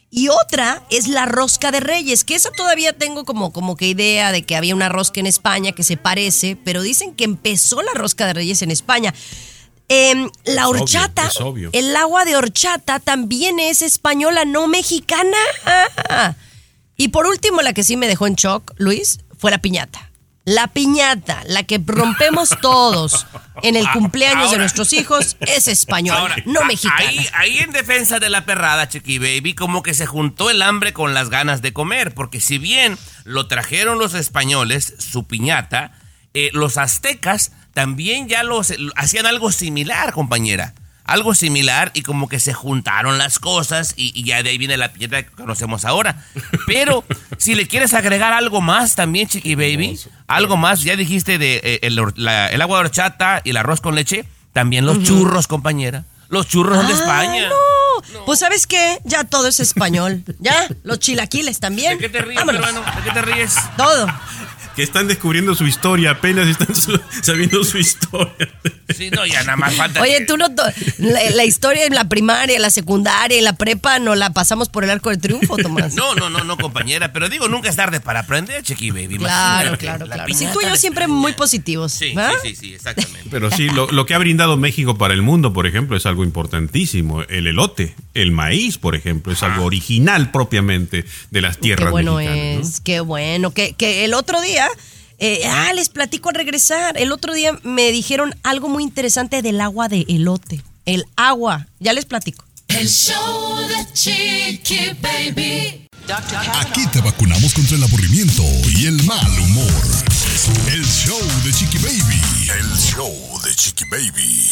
Y otra es la rosca de reyes, que esa todavía tengo como, como que idea de que había una rosca en España que se parece, pero dicen que empezó la rosca de reyes en España. Em, la Es obvio, horchata, es obvio. el agua de horchata también es española, no mexicana. Y por último, la que sí me dejó en shock, Luis, fue la piñata. La piñata, la que rompemos todos en el cumpleaños de nuestros hijos, es española, Ahora, no mexicana. Ahí, ahí en defensa de la perrada, Chiqui Baby, como que se juntó el hambre con las ganas de comer, porque si bien lo trajeron los españoles, su piñata, eh, los aztecas también ya los, hacían algo similar, compañera. Algo similar y como que se juntaron las cosas y, y ya de ahí viene la piñata que conocemos ahora. Pero si le quieres agregar algo más también, Chiqui Baby, algo más, ya dijiste de eh, el, la- el agua de horchata y el arroz con leche, también los churros, compañera. Los churros son de Ah, España. no. Pues sabes qué, ya todo es español. Ya, los chilaquiles también. ¿De qué te ríes, Vámonos. hermano? ¿De qué te ríes? Todo. Que están descubriendo su historia, apenas están su- sabiendo su historia. Sí, no, ya nada más falta. Oye, que- tú no. La, la historia en la primaria, la secundaria y la prepa no la pasamos por el arco del triunfo, Tomás. No, no, no, no, compañera. Pero digo, nunca es tarde para aprender, Chiqui Baby. Claro, claro, la claro. Sí, tú y yo siempre muy positivos. Sí, sí, sí, sí, exactamente. Pero sí, lo, lo que ha brindado México para el mundo, por ejemplo, es algo importantísimo. El elote, el maíz, por ejemplo, es algo original propiamente de las tierras Qué bueno mexicanas. ¿no? es, qué bueno. Que, que el otro día, eh, ah, les platico al regresar. El otro día me dijeron algo muy interesante del agua de elote. El agua, ya les platico. El show de Chiqui Baby. Aquí te vacunamos contra el aburrimiento y el mal humor. El show de Chiqui Baby. El show de Chiqui Baby.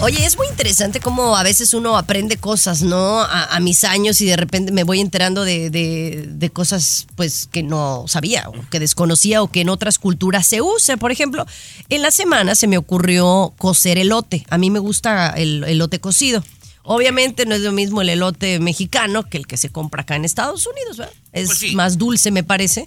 Oye, es muy interesante cómo a veces uno aprende cosas, ¿no? A, a mis años y de repente me voy enterando de, de- de cosas pues que no sabía o que desconocía o que en otras culturas se usa. Por ejemplo, en la semana se me ocurrió cocer elote. A mí me gusta el elote cocido. Obviamente no es lo mismo el elote mexicano que el que se compra acá en Estados Unidos, ¿verdad? Es Pues sí. más dulce, me parece.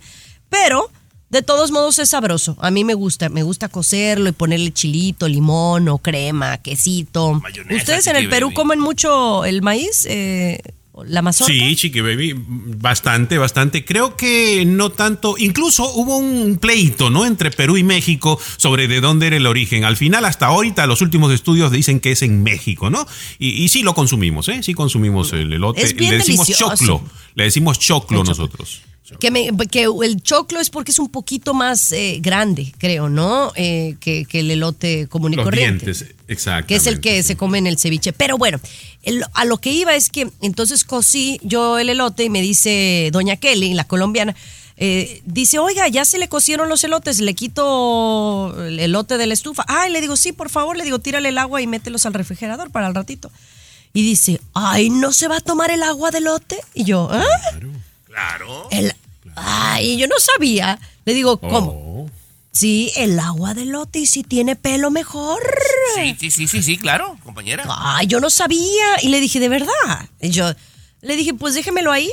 Pero de todos modos es sabroso. A mí me gusta, me gusta cocerlo y ponerle chilito, limón o crema, quesito. Mayonesa, ¿Ustedes en el Perú baby. comen mucho el maíz? Eh, ¿La mazorca? Sí, Chiqui Baby, bastante, bastante. Creo que no tanto. Incluso hubo un pleito, ¿no? Entre Perú y México sobre de dónde era el origen. Al final, hasta ahorita, los últimos estudios dicen que es en México, ¿no? Y, y sí lo consumimos, ¿eh? Sí consumimos el elote. Es bien Le decimos delicioso. choclo. Le decimos choclo. nosotros. Que, me- que el choclo es porque es un poquito más eh, grande, creo, ¿no? Eh, que, que el elote común y Los corriente. dientes, que es el que se come en el ceviche. Pero bueno, el- a lo que iba es que entonces cocí yo el elote y me dice doña Kelly, la colombiana, eh, dice, oiga, ya se le cocieron los elotes, le quito el elote de la estufa. Ay, le digo, sí, por favor, le digo, tírale el agua y mételos al refrigerador para el ratito. Y dice, ay, ¿no se va a tomar el agua del elote? Y yo, ¿ah? Claro. El, ay, yo no sabía. Le digo, ¿cómo? Oh. Sí, el agua de lote y si tiene pelo mejor. Sí, sí, sí, sí, sí, claro, compañera. Ay, yo no sabía. Y le dije, ¿de verdad? Y yo le dije, pues déjemelo ahí.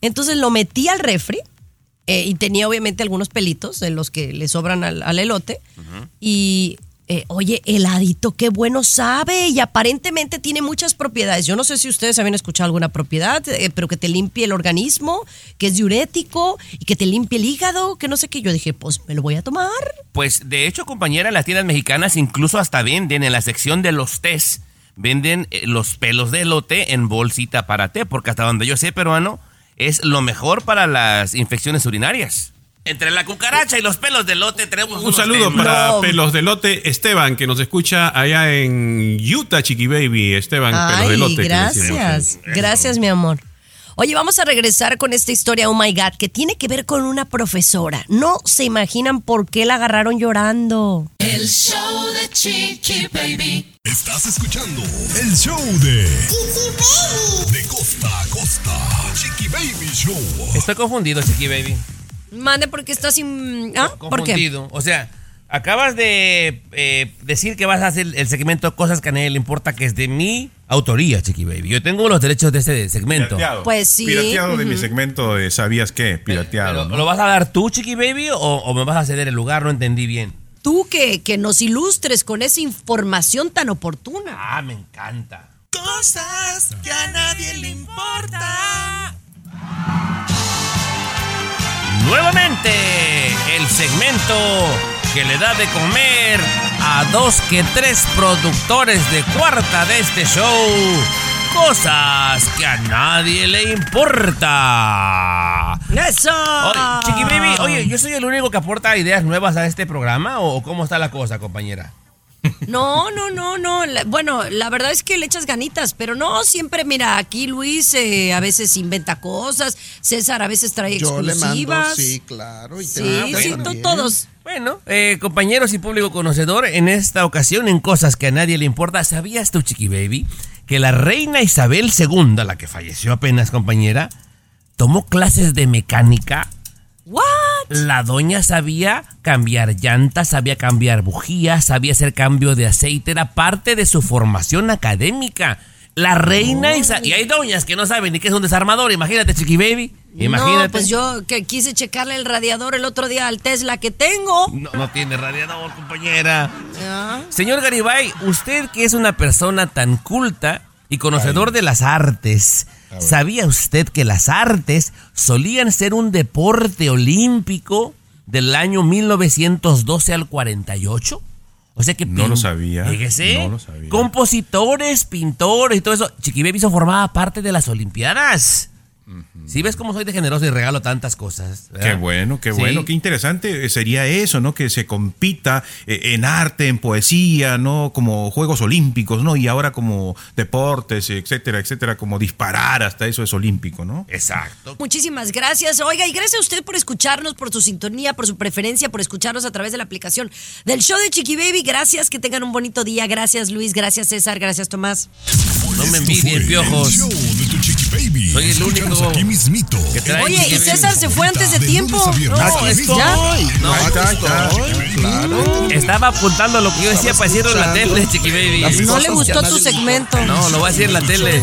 Entonces lo metí al refri eh, y tenía obviamente algunos pelitos de los que le sobran al, al elote. Y, eh, oye, heladito, qué bueno sabe. Y aparentemente tiene muchas propiedades. Yo no sé si ustedes habían escuchado alguna propiedad, eh, pero que te limpie el organismo, que es diurético y que te limpie el hígado, que no sé qué. Yo dije, pues me lo voy a tomar. Pues de hecho, compañera, las tiendas mexicanas incluso hasta venden en la sección de los tés, venden eh, los pelos de elote en bolsita para té, porque hasta donde yo sé, peruano, es lo mejor para las infecciones urinarias. Entre la cucaracha y los pelos de elote tenemos Un saludo temas. para Pelos de Lote Esteban, que nos escucha allá en Utah, Chiqui Baby. Esteban, Pelos de Ay, Lote. gracias. Gracias, mi amor. Oye, vamos a regresar con esta historia, oh my God, que tiene que ver con una profesora. No se imaginan por qué la agarraron llorando. El show de Chiqui Baby. Estás escuchando el show de De costa a costa. Chiqui Baby Show. Estoy confundido, Chiqui Baby. Mande, porque está sin. ¿Ah? ¿Por qué? Confundido. O sea, acabas de eh, decir que vas a hacer el segmento Cosas que a nadie le importa, que es de mi autoría, Chiqui Baby. Yo tengo los derechos de ese segmento. Pirateado. Pues sí. Pirateado de mi segmento de ¿Sabías qué? Pirateado. Pero, ¿no? ¿Lo vas a dar tú, Chiqui Baby, o, o me vas a ceder el lugar? No entendí bien. Tú que, que nos ilustres con esa información tan oportuna. Ah, me encanta. Cosas que a nadie le importa. Nuevamente, el segmento que le da de comer a dos que tres productores de cuarta de este show. Cosas que a nadie le importa. ¡Eso! Oye, Chiqui Baby, oye, ¿yo soy el único que aporta ideas nuevas a este programa o cómo está la cosa, compañera? No, no, no, no. La- bueno, la verdad es que le echas ganitas, pero no siempre, mira, aquí Luis eh, a veces inventa cosas, César a veces trae Yo le mando, exclusivas. sí, claro. Y te Sí, sí, también. todos. Bueno, eh, compañeros y público conocedor, en esta ocasión, en cosas que a nadie le importa, ¿sabías tú, Chiqui Baby, que la reina Isabel II, la que falleció apenas, compañera, tomó clases de mecánica? ¿What? La doña sabía cambiar llantas, sabía cambiar bujías, sabía hacer cambio de aceite, era parte de su formación académica. La reina Isabel... Y hay doñas que no saben ni qué es un desarmador, imagínate, Chiqui Baby. Imagínate. No, pues yo que quise checarle el radiador el otro día al Tesla que tengo. No, no tiene radiador, compañera. Ah. Señor Garibay, usted que es una persona tan culta y conocedor de las artes, ¿sabía usted que las artes solían ser un deporte olímpico del año 1912 al 48? O sea que No lo sabía, Fíjese, no lo sabía. compositores, pintores y todo eso. Chiqui Baby formaba parte de las Olimpiadas. Si ves cómo soy de generoso y regalo tantas cosas. ¿verdad? Qué bueno, qué Sí. bueno, qué interesante sería eso, ¿no? Que se compita eh, en arte, en poesía, ¿no? Como Juegos Olímpicos, ¿no? Y ahora como deportes, etcétera, etcétera, como disparar hasta eso es olímpico, ¿no? Exacto. Muchísimas gracias. Oiga, y gracias a usted por escucharnos, por su sintonía, por su preferencia, por escucharnos a través de la aplicación del show de Chiqui Baby. Gracias, que tengan un bonito día. Gracias, Luis. Gracias, César. Gracias, Tomás. No me envidien, piojos. Baby. Soy el único aquí mismito. que trae Oye, y. César se fue antes de tiempo. No, Aquí. No. Claro. Estaba apuntando lo que yo decía para decirlo en la tele, Chiqui Baby. No le gustó tu segmento. No, lo voy a decir en la tele.